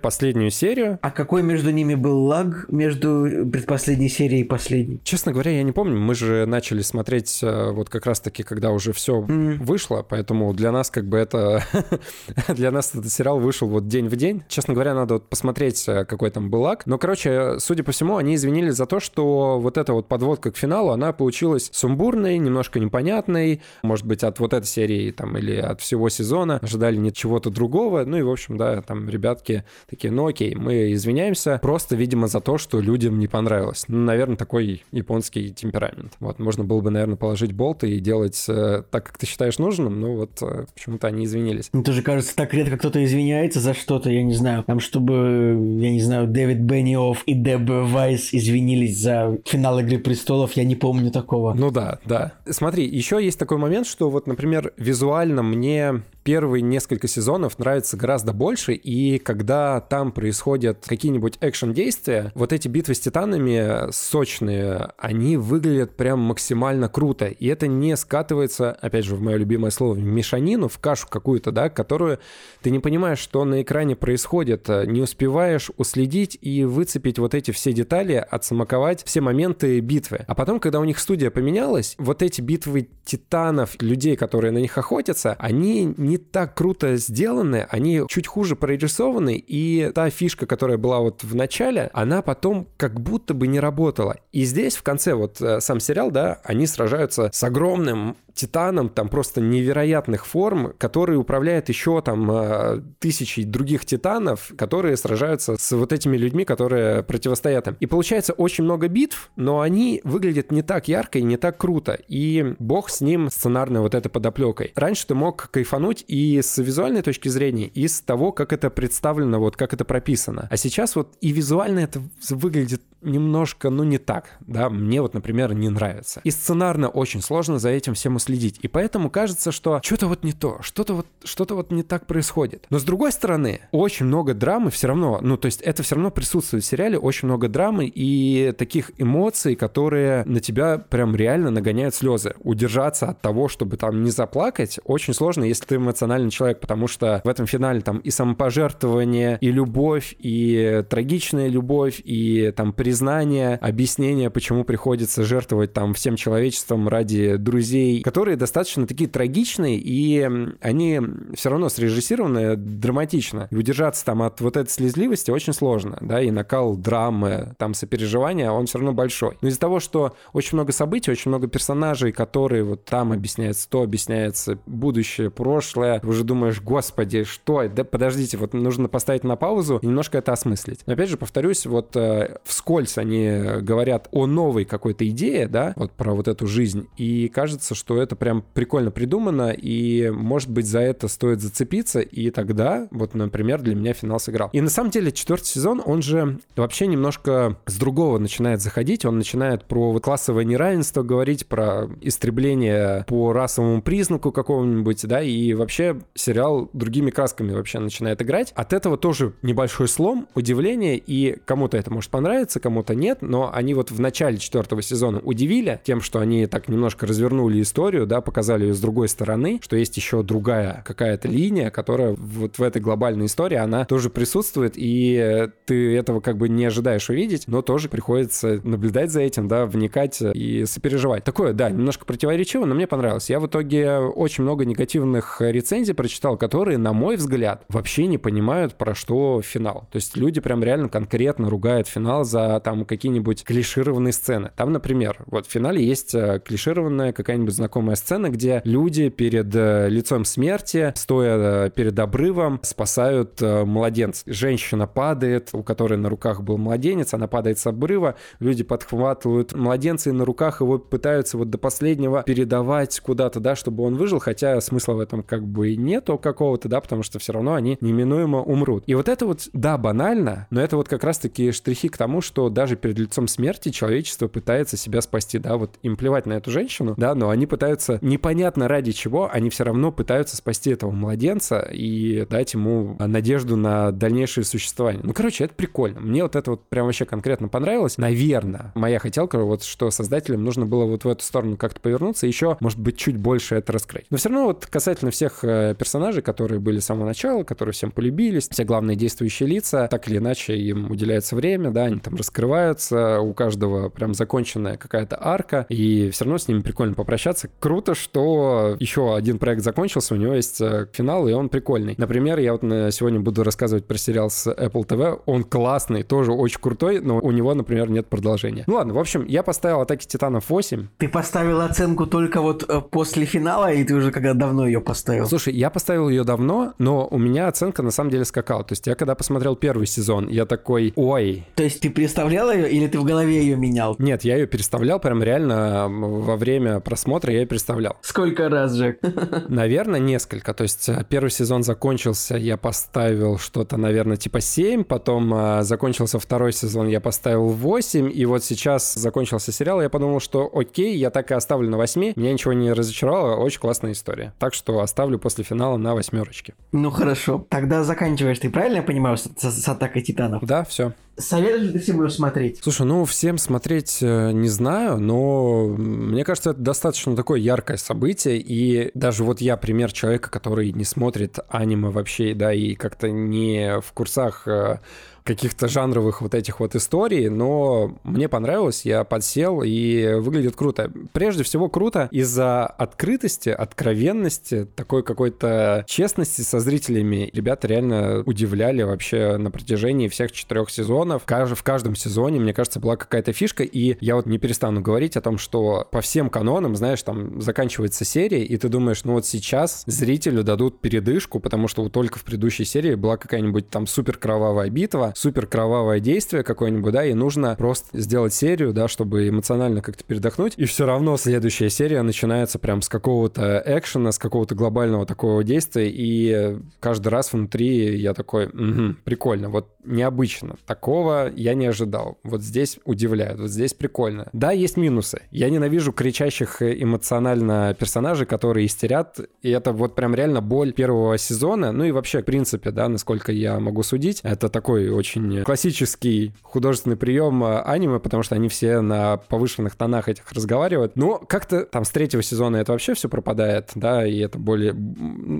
за предпоследнюю серию. А какой между ними был лаг между предпоследней серией и последней? Честно говоря, я не помню. Мы же начали смотреть э, вот как раз-таки, когда уже все mm. вышло, поэтому для нас как бы это... для нас этот сериал вышел вот день в день. Честно говоря, надо вот посмотреть, э, какой там был лаг. Но, короче, судя по всему, они извинились за то, что вот эта вот подводка к финалу, она получилась сумбурной, немножко непонятной. Может быть, от вот этой серии там или от всего сезона ожидали не чего-то другого. Ну и, в общем, да, там ребятки такие, ну окей, мы извиняемся, просто, видимо, за то, что людям не понравилось. Ну, наверное, такой японский темперамент. Вот, можно было бы, наверное, положить болты и делать э, так, как ты считаешь нужным, но вот э, почему-то они извинились. Мне тоже кажется, так редко кто-то извиняется за что-то, я не знаю, там, чтобы, я не знаю, Дэвид Бенниофф и Деб Вайс извинились за финал «Игры престолов», я не помню такого. Ну да, да. Смотри, еще есть такой момент, что вот, например, визуально мне первые несколько сезонов нравится гораздо больше, и когда там происходят какие-нибудь экшен-действия, вот эти битвы с титанами сочные, они выглядят прям максимально круто, и это не скатывается, опять же, в мое любимое слово, в мешанину, в кашу какую-то, да, которую ты не понимаешь, что на экране происходит, не успеваешь уследить и выцепить вот эти все детали, отсамаковать все моменты битвы. А потом, когда у них студия поменялась, вот эти битвы титанов, людей, которые на них охотятся, они не так круто сделаны, они чуть хуже прорисованы, и та фишка, которая была вот в начале, она потом как будто бы не работала. И здесь в конце вот э, сам сериал, да, они сражаются с огромным титаном там просто невероятных форм, который управляет еще там э, тысячей других титанов, которые сражаются с вот этими людьми, которые противостоят им. И получается очень много битв, но они выглядят не так ярко и не так круто. И бог с ним сценарной вот этой подоплекой. Раньше ты мог кайфануть и с визуальной точки зрения, и с того, как это представлено, вот как это прописано. А сейчас вот и визуально это выглядит немножко, ну, не так, да, мне вот, например, не нравится. И сценарно очень сложно за этим всем уследить, и поэтому кажется, что что-то вот не то, что-то вот, что-то вот не так происходит. Но с другой стороны, очень много драмы все равно, ну, то есть это все равно присутствует в сериале, очень много драмы и таких эмоций, которые на тебя прям реально нагоняют слезы. Удержаться от того, чтобы там не заплакать, очень сложно, если ты эмоциональный человек, потому что в этом финале там и самопожертвование, и любовь, и трагичная любовь, и там при признание, объяснение, почему приходится жертвовать там всем человечеством ради друзей, которые достаточно такие трагичные, и они все равно срежиссированы драматично. И удержаться там от вот этой слезливости очень сложно, да, и накал драмы, там сопереживания, он все равно большой. Но из-за того, что очень много событий, очень много персонажей, которые вот там объясняется то, объясняется будущее, прошлое, уже думаешь, господи, что? Да подождите, вот нужно поставить на паузу и немножко это осмыслить. Но опять же, повторюсь, вот э, вскользь они говорят о новой какой-то идее, да, вот про вот эту жизнь, и кажется, что это прям прикольно придумано, и, может быть, за это стоит зацепиться, и тогда, вот, например, для меня финал сыграл. И на самом деле четвертый сезон, он же вообще немножко с другого начинает заходить, он начинает про вот классовое неравенство говорить, про истребление по расовому признаку какому-нибудь, да, и вообще сериал другими красками вообще начинает играть. От этого тоже небольшой слом, удивление, и кому-то это может понравиться, кому-то нет, но они вот в начале четвертого сезона удивили тем, что они так немножко развернули историю, да, показали ее с другой стороны, что есть еще другая какая-то линия, которая вот в этой глобальной истории, она тоже присутствует, и ты этого как бы не ожидаешь увидеть, но тоже приходится наблюдать за этим, да, вникать и сопереживать. Такое, да, немножко противоречиво, но мне понравилось. Я в итоге очень много негативных рецензий прочитал, которые, на мой взгляд, вообще не понимают, про что финал. То есть люди прям реально конкретно ругают финал за там какие-нибудь клишированные сцены. Там, например, вот в финале есть э, клишированная какая-нибудь знакомая сцена, где люди перед э, лицом смерти, стоя э, перед обрывом, спасают младенца. Женщина падает, у которой на руках был младенец, она падает с обрыва, люди подхватывают младенца и на руках его пытаются вот до последнего передавать куда-то, да, чтобы он выжил, хотя смысла в этом как бы и нету какого-то, да, потому что все равно они неминуемо умрут. И вот это вот, да, банально, но это вот как раз-таки штрихи к тому, что даже перед лицом смерти человечество пытается себя спасти, да, вот им плевать на эту женщину, да, но они пытаются, непонятно ради чего, они все равно пытаются спасти этого младенца и дать ему надежду на дальнейшее существование. Ну, короче, это прикольно. Мне вот это вот прям вообще конкретно понравилось. Наверное, моя хотелка вот, что создателям нужно было вот в эту сторону как-то повернуться, еще, может быть, чуть больше это раскрыть. Но все равно вот касательно всех э, персонажей, которые были с самого начала, которые всем полюбились, все главные действующие лица, так или иначе им уделяется время, да, они там раскрываются, у каждого прям законченная какая-то арка, и все равно с ними прикольно попрощаться. Круто, что еще один проект закончился, у него есть э, финал, и он прикольный. Например, я вот сегодня буду рассказывать про сериал с Apple TV, он классный, тоже очень крутой, но у него, например, нет продолжения. Ну ладно, в общем, я поставил Атаки Титанов 8. Ты поставил оценку только вот э, после финала, и ты уже когда давно ее поставил? Слушай, я поставил ее давно, но у меня оценка на самом деле скакала. То есть я когда посмотрел первый сезон, я такой, ой. То есть ты переставлял ее или ты в голове ее менял? Нет, я ее переставлял прям реально во время просмотра я ее переставлял. Сколько раз, Джек? Наверное, несколько. То есть э, первый сезон закончился, я поставил что-то, наверное, типа 7, потом а, закончился второй сезон, я поставил 8, и вот сейчас закончился сериал, я подумал, что окей, я так и оставлю на 8, меня ничего не разочаровало, очень классная история. Так что оставлю после финала на восьмерочке. Ну хорошо, тогда заканчиваешь, ты правильно я понимаю, с, с, с атакой титанов? Да, все. Советуешь ли ты всем ее смотреть? Слушай, ну всем смотреть э, не знаю, но мне кажется, это достаточно такое яркое событие, и даже вот я пример человека, который не смотрит аниме вообще, да, и как-то не в курсах э, каких-то жанровых вот этих вот историй, но мне понравилось, я подсел и выглядит круто. Прежде всего круто из-за открытости, откровенности, такой какой-то честности со зрителями. Ребята реально удивляли вообще на протяжении всех четырех сезонов. В каждом сезоне, мне кажется, была какая-то фишка, и я вот не перестану говорить о том, что по всем канонам, знаешь, там заканчивается серия, и ты думаешь, ну вот сейчас зрителю дадут передышку, потому что вот только в предыдущей серии была какая-нибудь там супер кровавая битва, супер кровавое действие какое-нибудь, да, и нужно просто сделать серию, да, чтобы эмоционально как-то передохнуть. И все равно следующая серия начинается прям с какого-то экшена, с какого-то глобального такого действия, и каждый раз внутри я такой, угу, прикольно, вот необычно. Такого я не ожидал. Вот здесь удивляют, вот здесь прикольно. Да, есть минусы. Я ненавижу кричащих эмоционально персонажей, которые истерят, и это вот прям реально боль первого сезона, ну и вообще, в принципе, да, насколько я могу судить, это такой очень классический художественный прием а, аниме, потому что они все на повышенных тонах этих разговаривают. Но как-то там с третьего сезона это вообще все пропадает, да, и это более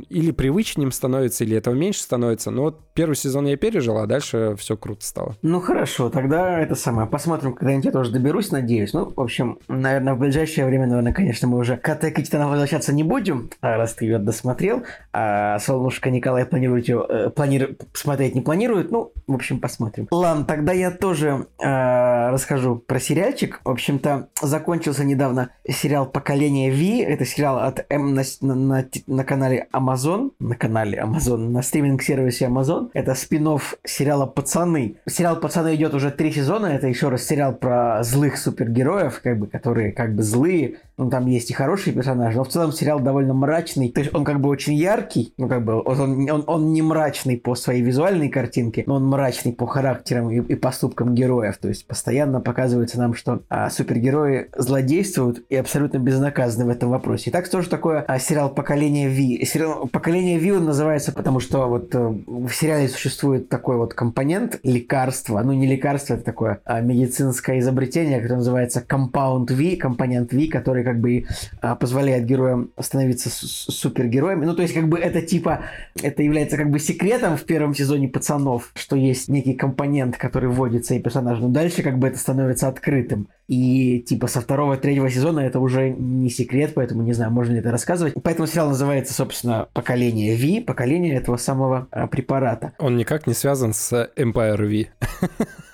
или привычнее становится, или этого меньше становится. Но вот первый сезон я пережил, а дальше все круто стало. Ну хорошо, тогда это самое. Посмотрим, когда-нибудь я тоже доберусь, надеюсь. Ну, в общем, наверное, в ближайшее время, наверное, конечно, мы уже к Атаке возвращаться не будем, а раз ты ее досмотрел. А Солнышко Николай планирует ее, э, планирует, смотреть не планирует. Ну, в общем, посмотрим. Ладно, тогда я тоже э, расскажу про сериальчик. В общем-то, закончился недавно сериал «Поколение Ви». Это сериал от М на, на, на канале Amazon. На канале Amazon, на стриминг-сервисе Amazon. Это спин сериала «Пацаны». Сериал «Пацаны» идет уже три сезона. Это еще раз сериал про злых супергероев, как бы, которые как бы злые. Ну, там есть и хорошие персонажи, но в целом сериал довольно мрачный. То есть он как бы очень яркий, ну, как бы он, он, он не мрачный по своей визуальной картинке, но он мрачный по характерам и, и поступкам героев. То есть постоянно показывается нам, что а, супергерои злодействуют и абсолютно безнаказаны в этом вопросе. И так что же такое а, сериал «Поколение Ви»? Сериал «Поколение Ви» он называется, потому что вот а, в сериале существует такой вот компонент лекарства. Ну, не лекарство, это такое а, медицинское изобретение, которое называется Compound V, компонент V, который как бы а, позволяет героям становиться супергероями. Ну, то есть, как бы это типа, это является как бы секретом в первом сезоне пацанов, что есть некий компонент, который вводится и персонаж. Но дальше как бы это становится открытым. И типа со второго, третьего сезона это уже не секрет, поэтому не знаю, можно ли это рассказывать. Поэтому сериал называется, собственно, «Поколение V», поколение этого самого а, препарата. Он никак не связан с Empire V.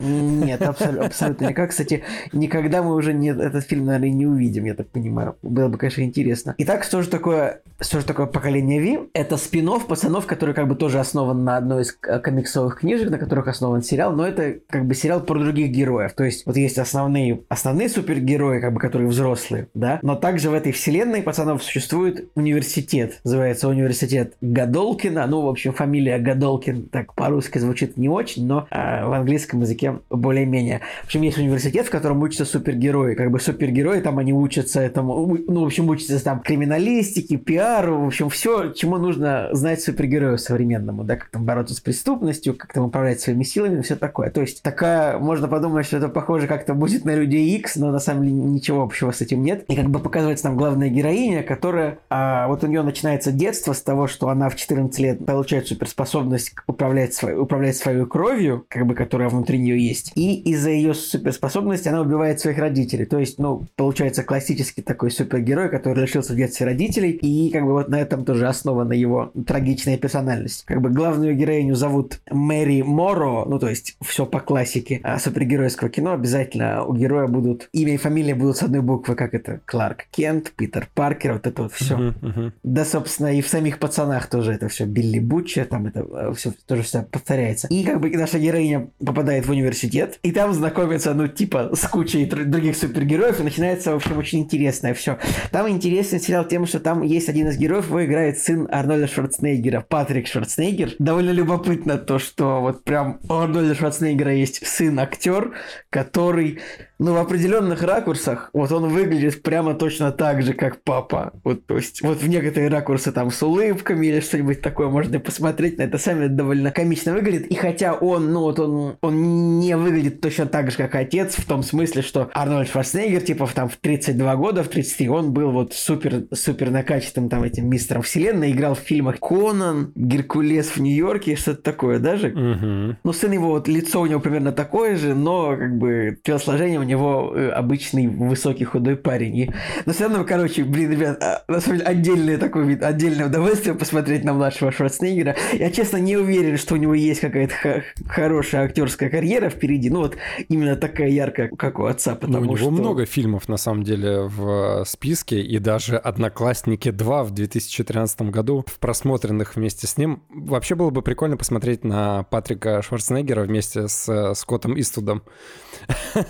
Нет, абсолютно, абсолютно никак. Кстати, никогда мы уже не, этот фильм, наверное, не увидим, я так понимаю. Было бы, конечно, интересно. Итак, что же такое, что же такое «Поколение Ви»? Это спин пацанов, который как бы тоже основан на одной из комиксовых книжек, на которых основан сериал, но это как бы сериал про других героев. То есть вот есть основные, основные супергерои, как бы, которые взрослые, да, но также в этой вселенной пацанов существует университет. Называется университет Гадолкина. Ну, в общем, фамилия Гадолкин так по-русски звучит не очень, но э, в английском языке более-менее. В общем, есть университет, в котором учатся супергерои. Как бы супергерои, там они учатся этому, ну, в общем, учатся там криминалистике, пиару, в общем, все, чему нужно знать супергерою современному, да, как там бороться с преступностью, как там управлять своими силами, все такое. То есть такая, можно подумать, что это похоже как-то будет на Людей X, но на самом деле ничего общего с этим нет. И как бы показывается там главная героиня, которая, а, вот у нее начинается детство с того, что она в 14 лет получает суперспособность управлять, свой, управлять своей кровью, как бы, которая внутри нее есть. И из-за ее суперспособности она убивает своих родителей. То есть, ну, получается классический такой супергерой, который лишился в детстве родителей. И как бы вот на этом тоже основана его трагичная персональность. Как бы главную героиню зовут Мэри Моро, ну, то есть все по классике а супергеройского кино. Обязательно у героя будут имя и фамилия будут с одной буквы, как это Кларк Кент, Питер Паркер, вот это вот все. Uh-huh, uh-huh. Да, собственно, и в самих пацанах тоже это все Билли Бутча, там это э, все тоже все повторяется. И как бы наша героиня попадает в университет университет, и там знакомится, ну, типа, с кучей других супергероев, и начинается, в общем, очень интересное все. Там интересный сериал тем, что там есть один из героев, его играет сын Арнольда Шварценеггера, Патрик Шварценеггер. Довольно любопытно то, что вот прям у Арнольда Шварценеггера есть сын-актер, который ну, в определенных ракурсах, вот он выглядит прямо точно так же, как папа. Вот, то есть, вот в некоторые ракурсы там с улыбками или что-нибудь такое можно посмотреть на это, сами довольно комично выглядит. И хотя он, ну, вот он, он не выглядит точно так же, как отец, в том смысле, что Арнольд Шварценеггер, типа, там, в 32 года, в 33, он был вот супер, супер накачанным там этим мистером вселенной, играл в фильмах Конан, Геркулес в Нью-Йорке, что-то такое даже. Угу. Ну, сын его, вот лицо у него примерно такое же, но, как бы, телосложение у него э, обычный высокий худой парень. И... Но все равно, короче, блин, ребят, а, на самом деле отдельное такое вид, отдельное удовольствие посмотреть на младшего Шварценеггера. Я, честно, не уверен, что у него есть какая-то хорошая актерская карьера впереди. Ну, вот именно такая яркая, как у отца. Потому Но у него что... много фильмов, на самом деле, в списке. И даже «Одноклассники 2» в 2013 году в просмотренных вместе с ним. Вообще было бы прикольно посмотреть на Патрика Шварценеггера вместе с Скоттом Иствудом.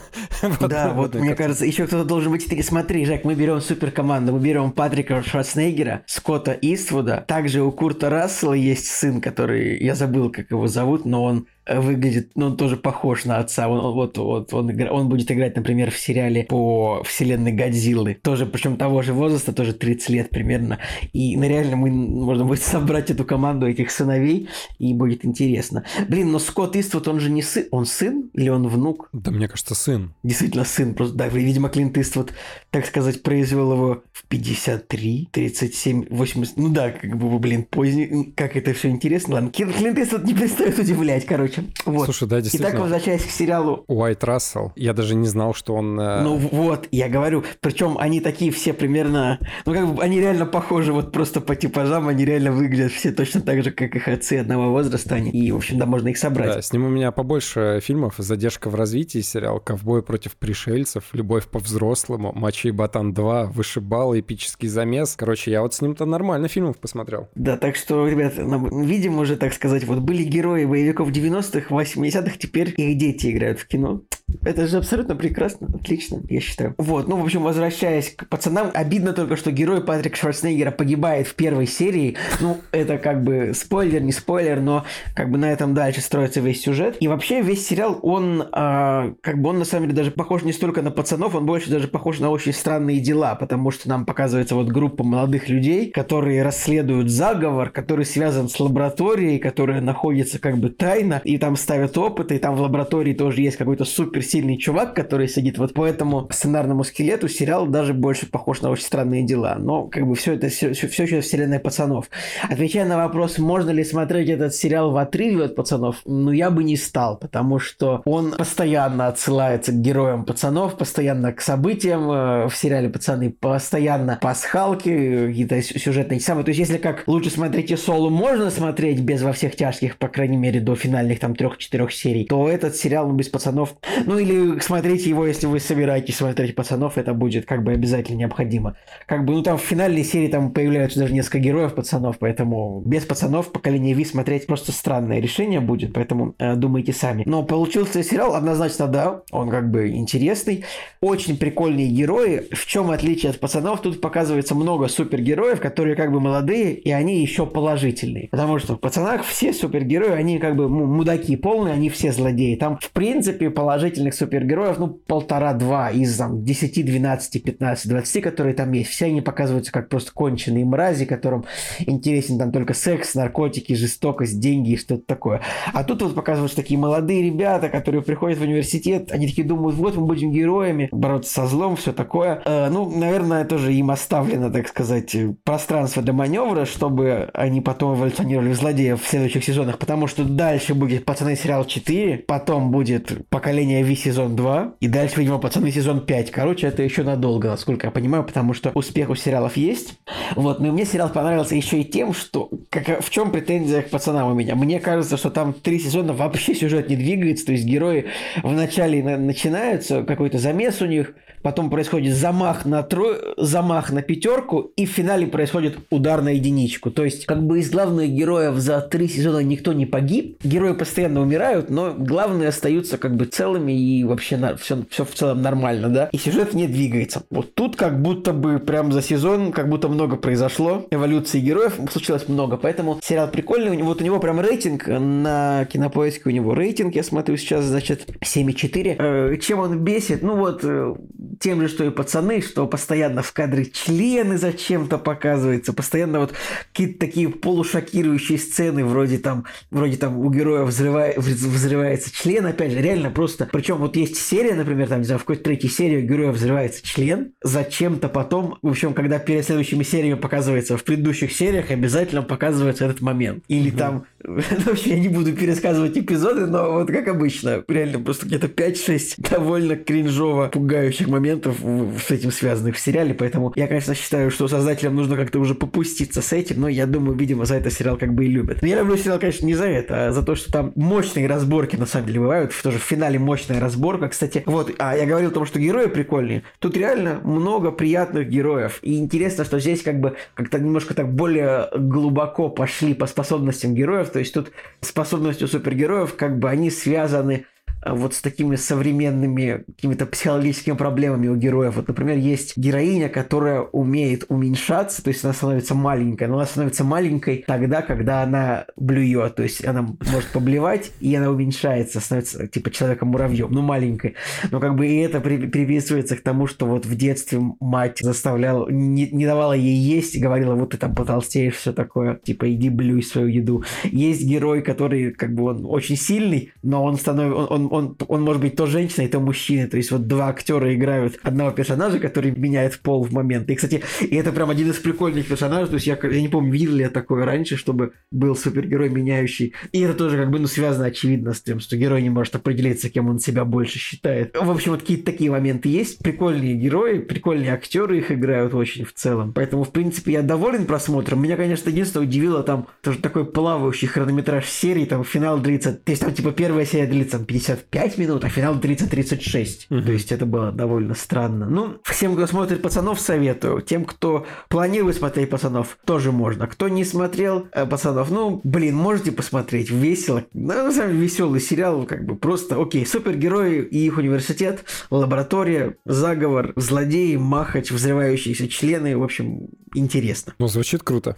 Да, вот мне кажется, еще кто-то должен быть. Ты смотри, Жак, мы берем супер команду, мы берем Патрика Шварценеггера, Скотта Иствуда. Также у Курта Рассела есть сын, который, я забыл, как его зовут, но он выглядит, ну, он тоже похож на отца. Он, вот, вот, он, он будет играть, например, в сериале по вселенной Годзиллы. Тоже, причем того же возраста, тоже 30 лет примерно. И ну, реально мы, можно будет собрать эту команду этих сыновей, и будет интересно. Блин, но Скотт Иствуд, он же не сын, он сын или он внук? Да, мне кажется, сын. Действительно сын, просто, да, видимо, Клинт Иствуд, так сказать, произвел его в 53, 37, 80, ну да, как бы, блин, поздний, как это все интересно. Ладно, Клинт Иствуд не перестает удивлять, короче короче. Вот. Слушай, да, действительно. Итак, возвращаясь к сериалу... Уайт Рассел. Я даже не знал, что он... Э... Ну вот, я говорю. Причем они такие все примерно... Ну как бы они реально похожи вот просто по типажам, они реально выглядят все точно так же, как их отцы одного возраста. Они, и, в общем, да, можно их собрать. Да, с ним у меня побольше фильмов. «Задержка в развитии», сериал «Ковбой против пришельцев», «Любовь по-взрослому», «Мачи и Батан 2», «Вышибал», «Эпический замес». Короче, я вот с ним-то нормально фильмов посмотрел. Да, так что, ребят, видим уже, так сказать, вот были герои боевиков 90-х, 80-х, теперь их дети играют в кино. Это же абсолютно прекрасно, отлично, я считаю. Вот, ну, в общем, возвращаясь к пацанам, обидно только, что герой Патрика Шварценеггера погибает в первой серии. Ну, это как бы спойлер, не спойлер, но как бы на этом дальше строится весь сюжет. И вообще весь сериал, он а, как бы он на самом деле даже похож не столько на пацанов, он больше даже похож на очень странные дела, потому что нам показывается вот группа молодых людей, которые расследуют заговор, который связан с лабораторией, которая находится как бы тайно, и там ставят опыты, и там в лаборатории тоже есть какой-то суперсильный чувак, который сидит. Вот по этому сценарному скелету сериал даже больше похож на очень странные дела. Но как бы все это все, все еще вселенная пацанов. Отвечая на вопрос, можно ли смотреть этот сериал в отрыве от пацанов, ну я бы не стал, потому что он постоянно отсылается к героям пацанов, постоянно к событиям э, в сериале «Пацаны», постоянно пасхалки, какие-то сюжетные самые. То есть если как лучше смотреть и Солу можно смотреть без во всех тяжких, по крайней мере, до финальных там трех-четырех серий, то этот сериал ну, без пацанов, ну или смотрите его, если вы собираетесь смотреть пацанов, это будет как бы обязательно необходимо. Как бы, ну там в финальной серии там появляются даже несколько героев пацанов, поэтому без пацанов поколение Ви смотреть просто странное решение будет, поэтому э, думайте сами. Но получился сериал однозначно да, он как бы интересный, очень прикольные герои. В чем отличие от пацанов? Тут показывается много супергероев, которые как бы молодые, и они еще положительные. Потому что в пацанах все супергерои, они как бы мудаки полные, они все злодеи. Там, в принципе, положительных супергероев, ну, полтора-два из там 10, 12, 15, 20, которые там есть. Все они показываются как просто конченые мрази, которым интересен там только секс, наркотики, жестокость, деньги и что-то такое. А тут вот показываются такие молодые ребята, которые приходят в университет, они такие думают, вот мы будем героями, бороться со злом, все такое. Э, ну, наверное, тоже им оставлено, так сказать, пространство для маневра, чтобы они потом эволюционировали в злодеев в следующих сезонах, потому что дальше будет «Пацаны» сериал 4, потом будет «Поколение Ви» сезон 2, и дальше, видимо, «Пацаны» сезон 5. Короче, это еще надолго, насколько я понимаю, потому что успех у сериалов есть. Вот, но мне сериал понравился еще и тем, что как, в чем претензия к «Пацанам» у меня? Мне кажется, что там три сезона вообще сюжет не двигается, то есть герои вначале начинаются, какой-то замес у них, потом происходит замах на трой, замах на пятерку, и в финале происходит удар на единичку. То есть, как бы из главных героев за три сезона никто не погиб, герои постоянно умирают, но главные остаются как бы целыми и вообще на, все, все в целом нормально, да? И сюжет не двигается. Вот тут как будто бы прям за сезон как будто много произошло, эволюции героев случилось много, поэтому сериал прикольный, вот у него прям рейтинг на кинопоиске, у него рейтинг, я смотрю сейчас, значит, 7,4. Э, чем он бесит? Ну вот, э, тем же, что и пацаны, что постоянно в кадре члены зачем-то показываются, постоянно вот какие-то такие полушокирующие сцены, вроде там, вроде там у героя взрывает, взрывается член, опять же, реально просто. Причем вот есть серия, например, там, не знаю, в какой-то третьей серии у героя взрывается член, зачем-то потом, в общем, когда перед следующими сериями показывается в предыдущих сериях, обязательно показывается этот момент. Или угу. там Вообще, я не буду пересказывать эпизоды, но вот как обычно, реально просто где-то 5-6 довольно кринжово пугающих моментов с этим связанных в сериале, поэтому я, конечно, считаю, что создателям нужно как-то уже попуститься с этим, но я думаю, видимо, за это сериал как бы и любят. Но я люблю сериал, конечно, не за это, а за то, что там мощные разборки на самом деле бывают, тоже в финале мощная разборка, кстати. Вот, а я говорил о том, что герои прикольные. Тут реально много приятных героев, и интересно, что здесь как бы как-то немножко так более глубоко пошли по способностям героев, то есть тут способности у супергероев как бы они связаны вот с такими современными какими-то психологическими проблемами у героев. Вот, например, есть героиня, которая умеет уменьшаться, то есть она становится маленькой, но она становится маленькой тогда, когда она блюет, то есть она может поблевать, и она уменьшается, становится типа человеком-муравьем, ну маленькой. Но как бы и это при- приписывается к тому, что вот в детстве мать заставляла, не, не давала ей есть, говорила, вот ты там потолстеешь, все такое, типа иди блюй свою еду. Есть герой, который как бы он очень сильный, но он становится, он, он он, он может быть то женщина, и то мужчина. То есть вот два актера играют одного персонажа, который меняет пол в момент. И, кстати, и это прям один из прикольных персонажей. То есть я, я не помню, видел ли я такое раньше, чтобы был супергерой меняющий. И это тоже как бы ну, связано очевидно с тем, что герой не может определиться, кем он себя больше считает. В общем, вот какие-то такие моменты есть. Прикольные герои, прикольные актеры их играют очень в целом. Поэтому, в принципе, я доволен просмотром. Меня, конечно, единственное удивило там тоже такой плавающий хронометраж серии, там финал длится, то есть там типа первая серия длится там, 55 минут, а финал длится 36. Угу. То есть это было довольно странно. Ну, всем, кто смотрит пацанов, советую. Тем, кто планирует смотреть пацанов, тоже можно. Кто не смотрел э, пацанов, ну, блин, можете посмотреть. Весело. Ну, на самом деле, веселый сериал, как бы просто, окей, супергерои и их университет, лаборатория, заговор, злодеи, махач, взрывающиеся члены. В общем, интересно. Ну, звучит круто.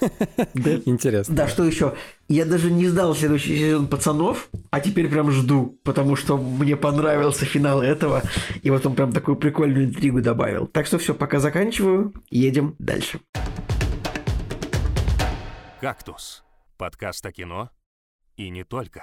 Интересно. Да, что еще? Я даже не ждал следующий сезон пацанов, а теперь прям жду, потому что мне понравился финал этого, и вот он прям такую прикольную интригу добавил. Так что все, пока заканчиваю, едем дальше. «Кактус» — подкаст о кино и не только.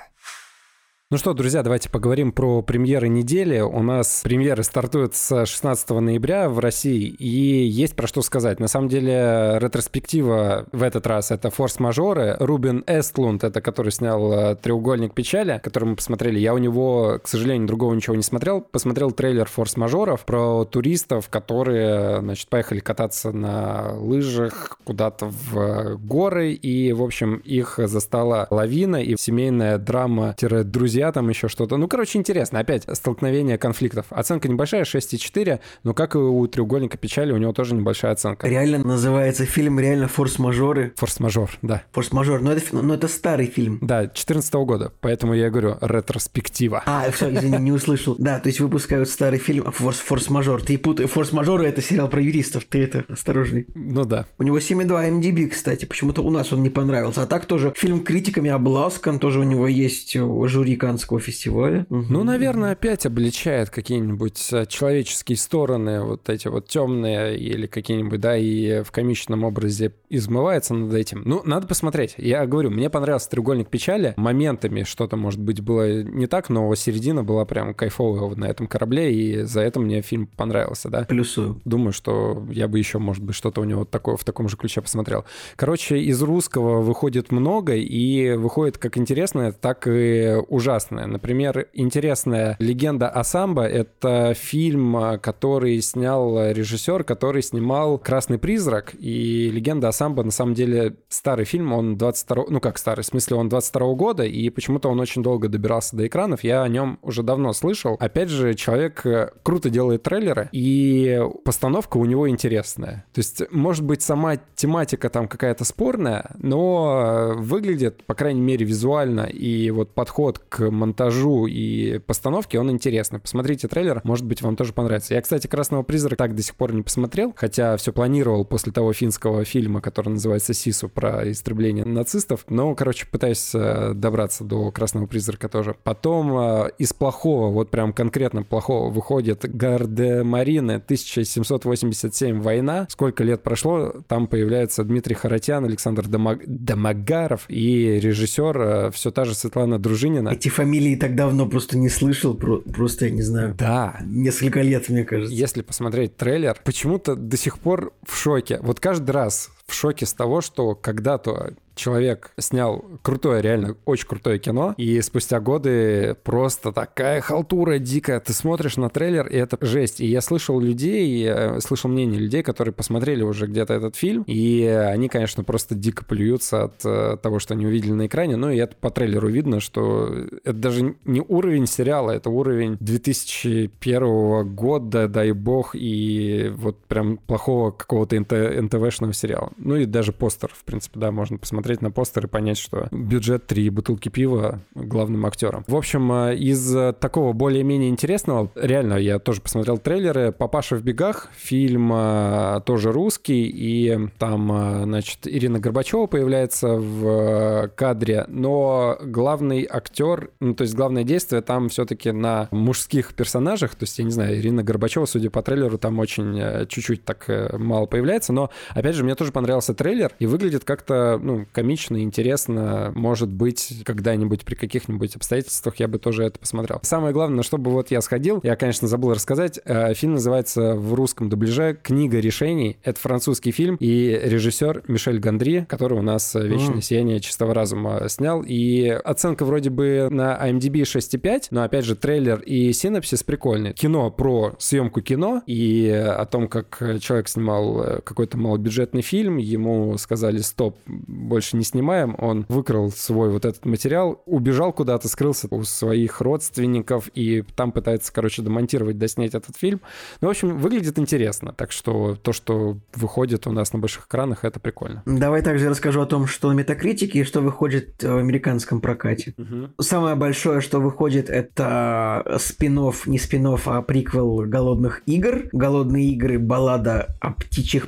Ну что, друзья, давайте поговорим про премьеры недели. У нас премьеры стартуют с 16 ноября в России, и есть про что сказать. На самом деле, ретроспектива в этот раз — это «Форс-мажоры». Рубин Эстлунд — это который снял э, «Треугольник печали», который мы посмотрели. Я у него, к сожалению, другого ничего не смотрел. Посмотрел трейлер «Форс-мажоров» про туристов, которые, значит, поехали кататься на лыжах куда-то в горы, и, в общем, их застала лавина и семейная драма-друзья друзья, там еще что-то. Ну, короче, интересно. Опять столкновение конфликтов. Оценка небольшая, 6,4, но как и у «Треугольника печали», у него тоже небольшая оценка. Реально называется фильм реально «Форс-мажоры». «Форс-мажор», да. «Форс-мажор», но это, но это старый фильм. Да, 14 года, поэтому я говорю ретроспектива. А, все, извини, не услышал. Да, то есть выпускают старый фильм «Форс, «Форс-мажор». Ты путаешь. «Форс-мажоры» — это сериал про юристов, ты это осторожный. Ну да. У него 7,2 MDB, кстати, почему-то у нас он не понравился. А так тоже фильм критиками обласкан, тоже у него есть жюри Каннского фестиваля. Ну, наверное, опять обличает какие-нибудь э, человеческие стороны, вот эти вот темные или какие-нибудь, да, и в комичном образе измывается над этим. Ну, надо посмотреть. Я говорю, мне понравился «Треугольник печали». Моментами что-то, может быть, было не так, но середина была прям кайфовая на этом корабле, и за это мне фильм понравился, да. Плюсую. Думаю, что я бы еще, может быть, что-то у него такое, в таком же ключе посмотрел. Короче, из русского выходит много, и выходит как интересное, так и ужасное ужасное. Например, интересная легенда о самбо — это фильм, который снял режиссер, который снимал «Красный призрак». И легенда о самбо, на самом деле, старый фильм, он 22... Ну, как старый, в смысле, он 22 года, и почему-то он очень долго добирался до экранов. Я о нем уже давно слышал. Опять же, человек э, круто делает трейлеры, и постановка у него интересная. То есть, может быть, сама тематика там какая-то спорная, но выглядит, по крайней мере, визуально, и вот подход к монтажу и постановке он интересный. Посмотрите трейлер, может быть, вам тоже понравится. Я, кстати, «Красного призрака» так до сих пор не посмотрел, хотя все планировал после того финского фильма, который называется «Сису» про истребление нацистов. Но, короче, пытаюсь э, добраться до «Красного призрака» тоже. Потом э, из плохого, вот прям конкретно плохого, выходит «Гардемарины» 1787 «Война». Сколько лет прошло, там появляется Дмитрий Харатьян, Александр Домаг... Домогаров и режиссер э, все та же Светлана Дружинина. Эти фамилии так давно просто не слышал, просто, я не знаю. Да. Несколько лет, мне кажется. Если посмотреть трейлер, почему-то до сих пор в шоке. Вот каждый раз в шоке с того, что когда-то человек снял крутое, реально очень крутое кино, и спустя годы просто такая халтура дикая. Ты смотришь на трейлер, и это жесть. И я слышал людей, я слышал мнение людей, которые посмотрели уже где-то этот фильм, и они, конечно, просто дико плюются от э, того, что они увидели на экране. Ну и это по трейлеру видно, что это даже не уровень сериала, это уровень 2001 года, дай бог, и вот прям плохого какого-то НТВшного сериала. Ну и даже постер, в принципе, да, можно посмотреть на постер и понять, что бюджет три бутылки пива главным актером. В общем, э, из такого более-менее интересного, реально, я тоже посмотрел трейлеры. «Папаша в бегах», фильм э, тоже русский, и там, э, значит, Ирина Горбачева появляется в кадре, но главный актер, ну, то есть главное действие там все-таки на мужских персонажах, то есть, я не знаю, Ирина Горбачева, судя по трейлеру, там очень чуть-чуть так мало появляется, но, опять же, мне тоже понравился трейлер, и выглядит как-то, ну, комично, интересно. Может быть, когда-нибудь при каких-нибудь обстоятельствах я бы тоже это посмотрел. Самое главное, на что бы вот я сходил, я, конечно, забыл рассказать. Э, фильм называется в русском дубляже «Книга решений». Это французский фильм, и режиссер Мишель Гандри, который у нас «Вечное сияние чистого разума» снял. И оценка вроде бы на IMDb 6,5, но, опять же, трейлер и синопсис прикольный. Кино про съемку кино и о том, как человек снимал э, какой-то малобюджетный фильм, ему сказали «стоп, больше не снимаем», он выкрал свой вот этот материал, убежал куда-то, скрылся у своих родственников и там пытается, короче, демонтировать, доснять этот фильм. Ну, в общем, выглядит интересно, так что то, что выходит у нас на больших экранах, это прикольно. Давай также расскажу о том, что на Метакритике и что выходит в американском прокате. Угу. Самое большое, что выходит, это спин не спин а приквел «Голодных игр». «Голодные игры. Баллада о птичьих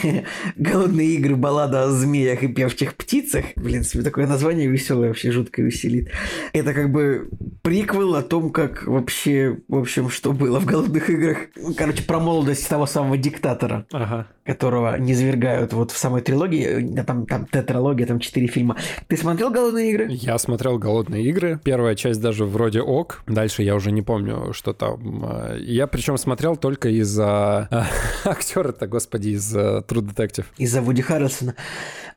Голодные игры, баллада о змеях и певчих птицах. Блин, себе такое название веселое вообще жутко веселит. Это как бы приквел о том, как вообще, в общем, что было в голодных играх. Короче, про молодость того самого диктатора, ага. Которого не свергают вот в самой трилогии. Там, там тетралогия, там четыре фильма. Ты смотрел голодные игры? Я смотрел голодные игры. Первая часть даже вроде ок. Дальше я уже не помню, что там. Я причем смотрел только из-за актера-то, господи, из True Detective. Из-за Вуди Харрельсона.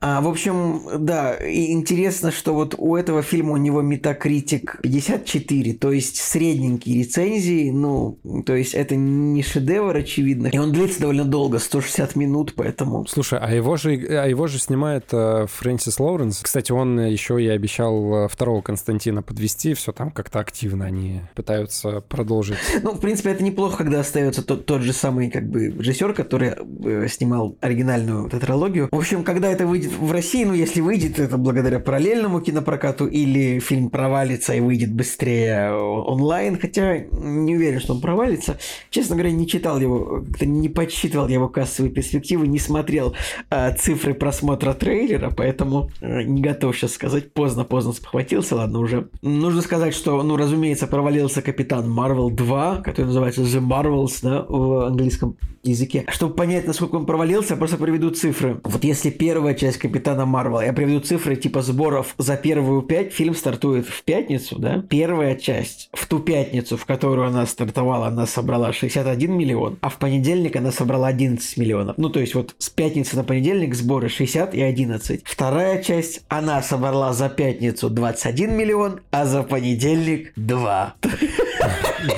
А, в общем, да, и интересно, что вот у этого фильма у него метакритик 54, то есть средненькие рецензии, ну, то есть это не шедевр, очевидно. И он длится довольно долго, 160 минут, поэтому... Слушай, а его же, а его же снимает э, Фрэнсис Лоуренс. Кстати, он еще и обещал э, второго Константина подвести, все там как-то активно они пытаются продолжить. Ну, в принципе, это неплохо, когда остается тот, тот же самый, как бы, режиссер, который э, снимал оригинальную тетралогию. В общем, когда это выйдет в России, ну, если выйдет, это благодаря параллельному кинопрокату, или фильм провалится и выйдет быстрее онлайн, хотя не уверен, что он провалится. Честно говоря, не читал его, не подсчитывал его кассовые перспективы, не смотрел а, цифры просмотра трейлера, поэтому а, не готов сейчас сказать. Поздно-поздно спохватился, ладно, уже. Нужно сказать, что, ну, разумеется, провалился Капитан Марвел 2, который называется The Marvels, да, в английском языке. Чтобы понять, насколько он провалился, я просто приведу цифры. Вот если первая часть Капитана Марвела, я приведу цифры типа сборов за первую пять, фильм стартует в пятницу, да? Первая часть в ту пятницу, в которую она стартовала, она собрала 61 миллион, а в понедельник она собрала 11 миллионов. Ну, то есть вот с пятницы на понедельник сборы 60 и 11. Вторая часть, она собрала за пятницу 21 миллион, а за понедельник 2.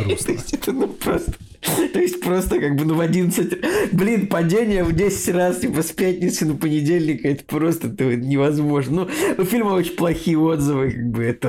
Грустно. Это ну просто То есть просто как бы ну в 11... Блин, падение в 10 раз типа с пятницы на понедельник, это просто это невозможно. Ну, у фильма очень плохие отзывы, как бы это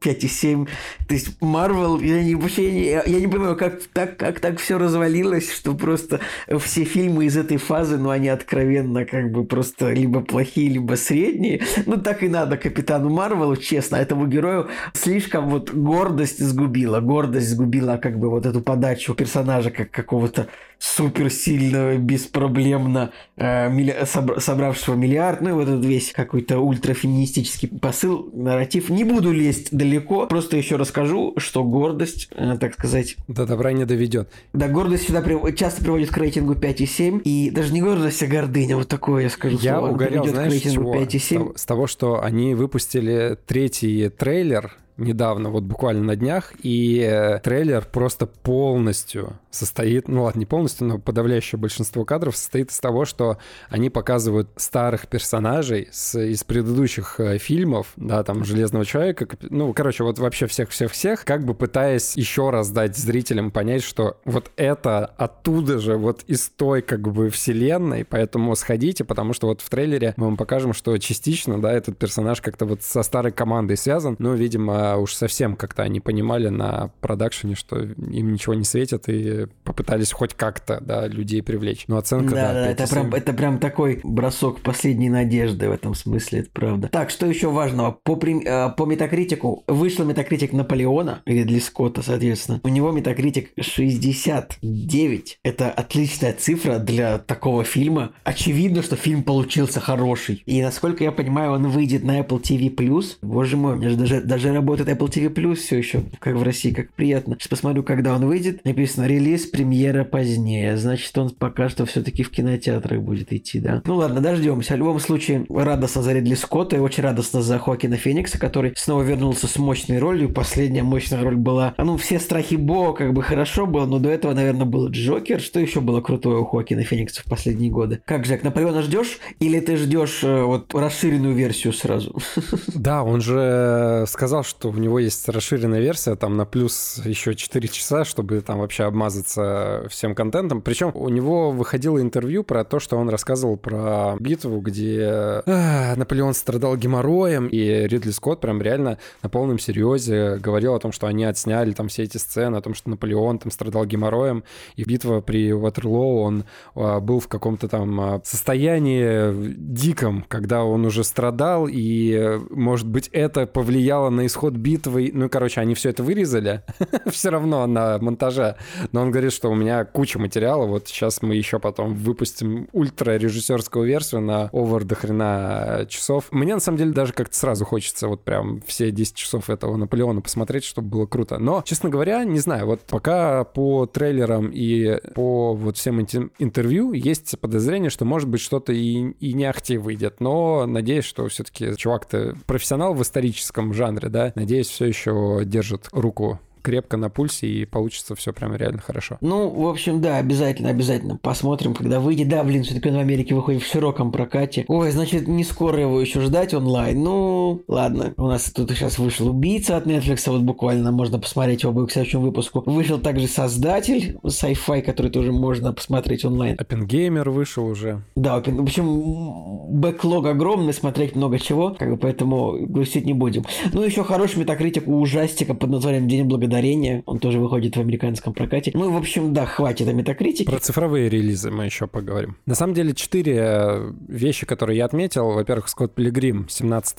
5,7. То есть Марвел, я не, вообще, я, я не понимаю, как так, как так все развалилось, что просто все фильмы из этой фазы, ну они откровенно как бы просто либо плохие, либо средние. Ну так и надо Капитану Марвелу, честно, этому герою слишком вот гордость сгубила, гордость сгубила как бы вот эту подачу персонажа как какого-то суперсильного, беспроблемно э, милли... собр... собравшего миллиард, ну и вот этот весь какой-то ультрафеминистический посыл, нарратив. Не буду лезть далеко, просто еще расскажу, что гордость, э, так сказать... До добра не доведет. Да, гордость всегда при... часто приводит к рейтингу 5,7, и даже не гордость, а гордыня, вот такое я скажу. Я слово. угорел, знаешь, к рейтингу чего? 5,7. С того, что они выпустили третий трейлер недавно, вот буквально на днях, и э, трейлер просто полностью состоит, ну ладно, не полностью, но подавляющее большинство кадров состоит из того, что они показывают старых персонажей с, из предыдущих э, фильмов, да, там, Железного Человека, ну, короче, вот вообще всех-всех-всех, как бы пытаясь еще раз дать зрителям понять, что вот это оттуда же, вот из той, как бы, вселенной, поэтому сходите, потому что вот в трейлере мы вам покажем, что частично, да, этот персонаж как-то вот со старой командой связан, но, видимо, уж совсем как-то они понимали на продакшене, что им ничего не светит, и попытались хоть как-то, да, людей привлечь. Но оценка, да, да, да это, прям, это прям такой бросок последней надежды в этом смысле, это правда. Так, что еще важного? По, э, по метакритику, вышел метакритик Наполеона, Ридли Скотта, соответственно. У него метакритик 69. Это отличная цифра для такого фильма. Очевидно, что фильм получился хороший. И насколько я понимаю, он выйдет на Apple TV+. Боже мой, у меня же даже, даже работает Apple TV все еще, как в России, как приятно. Сейчас посмотрю, когда он выйдет. Написано релиз, премьера позднее. Значит, он пока что все-таки в кинотеатрах будет идти, да. Ну ладно, дождемся. В любом случае, радостно за Ридли Скотта и очень радостно за Хоакина Феникса, который снова вернулся с мощной ролью. Последняя мощная роль была... Ну, все страхи Бо как бы хорошо было, но до этого, наверное, был Джокер. Что еще было крутое у Хоакина Феникса в последние годы? Как, Жек, Наполеона ждешь? Или ты ждешь э, вот расширенную версию сразу? Да, он же сказал, что у него есть расширенная версия, там на плюс еще 4 часа, чтобы там вообще обмазаться всем контентом. Причем у него выходило интервью про то, что он рассказывал про битву, где а, Наполеон страдал геморроем, и Ридли Скотт прям реально на полном серьезе говорил о том, что они отсняли там все эти сцены, о том, что Наполеон там страдал геморроем, и битва при Ватерлоу, он а, был в каком-то там а, состоянии диком, когда он уже страдал, и, может быть, это повлияло на исход битвы. Ну, короче, они все это вырезали все равно на монтаже, но он говорит, что у меня куча материала, вот сейчас мы еще потом выпустим ультра режиссерскую версию на овер до хрена часов. Мне, на самом деле, даже как-то сразу хочется вот прям все 10 часов этого Наполеона посмотреть, чтобы было круто. Но, честно говоря, не знаю, вот пока по трейлерам и по вот всем этим интервью есть подозрение, что, может быть, что-то и, и не ахти выйдет. Но надеюсь, что все-таки чувак-то профессионал в историческом жанре, да, надеюсь, все еще держит руку крепко на пульсе и получится все прям реально хорошо. Ну, в общем, да, обязательно, обязательно посмотрим, когда выйдет. Да, блин, все-таки он в Америке выходит в широком прокате. Ой, значит, не скоро его еще ждать онлайн. Ну, ладно. У нас тут сейчас вышел убийца от Netflix, вот буквально можно посмотреть его к следующему выпуску. Вышел также создатель sci-fi, который тоже можно посмотреть онлайн. Опенгеймер вышел уже. Да, в общем, бэклог огромный, смотреть много чего, как бы поэтому грустить не будем. Ну, еще хороший метакритик у ужастика под названием День благодарности ударение. Он тоже выходит в американском прокате. Ну, в общем, да, хватит о метакритике. Про цифровые релизы мы еще поговорим. На самом деле, четыре э, вещи, которые я отметил. Во-первых, Скотт Пилигрим 17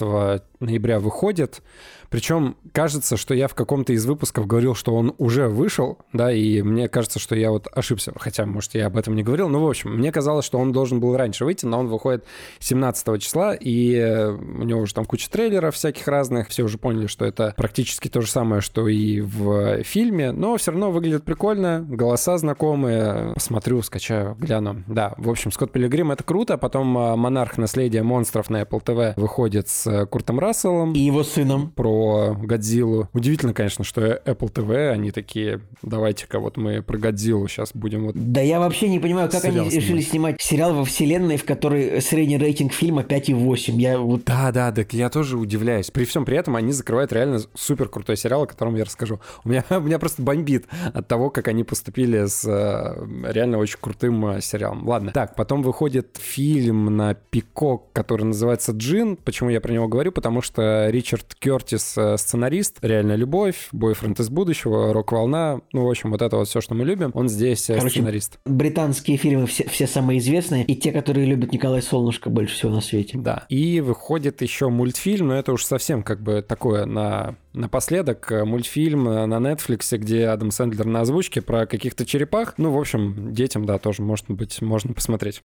ноября выходит. Причем кажется, что я в каком-то из выпусков говорил, что он уже вышел, да, и мне кажется, что я вот ошибся. Хотя, может, я об этом не говорил. Ну, в общем, мне казалось, что он должен был раньше выйти, но он выходит 17 числа, и у него уже там куча трейлеров всяких разных. Все уже поняли, что это практически то же самое, что и в фильме, но все равно выглядит прикольно, голоса знакомые. Посмотрю, скачаю, гляну. Да, в общем, Скотт Пилигрим — это круто. Потом а, «Монарх. Наследие монстров» на Apple TV выходит с Куртом Расселом. И его сыном. Про Годзиллу. Удивительно, конечно, что Apple TV, они такие, давайте-ка вот мы про Годзиллу сейчас будем вот... Да я вообще не понимаю, как они снимать. решили снимать сериал во вселенной, в которой средний рейтинг фильма 5,8. Я вот... Да, да, так я тоже удивляюсь. При всем при этом они закрывают реально супер крутой сериал, о котором я расскажу. У меня, у меня просто бомбит от того, как они поступили с э, реально очень крутым э, сериалом. Ладно. Так, потом выходит фильм на Пикок, который называется «Джин». Почему я про него говорю? Потому что Ричард Кертис Э, сценарист, реальная любовь, бойфренд из будущего, рок-волна, ну, в общем, вот это вот все, что мы любим, он здесь э, Короче, сценарист. британские фильмы все, все самые известные, и те, которые любят Николай Солнышко больше всего на свете. Да. И выходит еще мультфильм, но это уж совсем как бы такое на Напоследок э, мультфильм на Netflix, где Адам Сэндлер на озвучке про каких-то черепах. Ну, в общем, детям, да, тоже, может быть, можно посмотреть.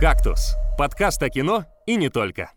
«Кактус» — подкаст о кино и не только.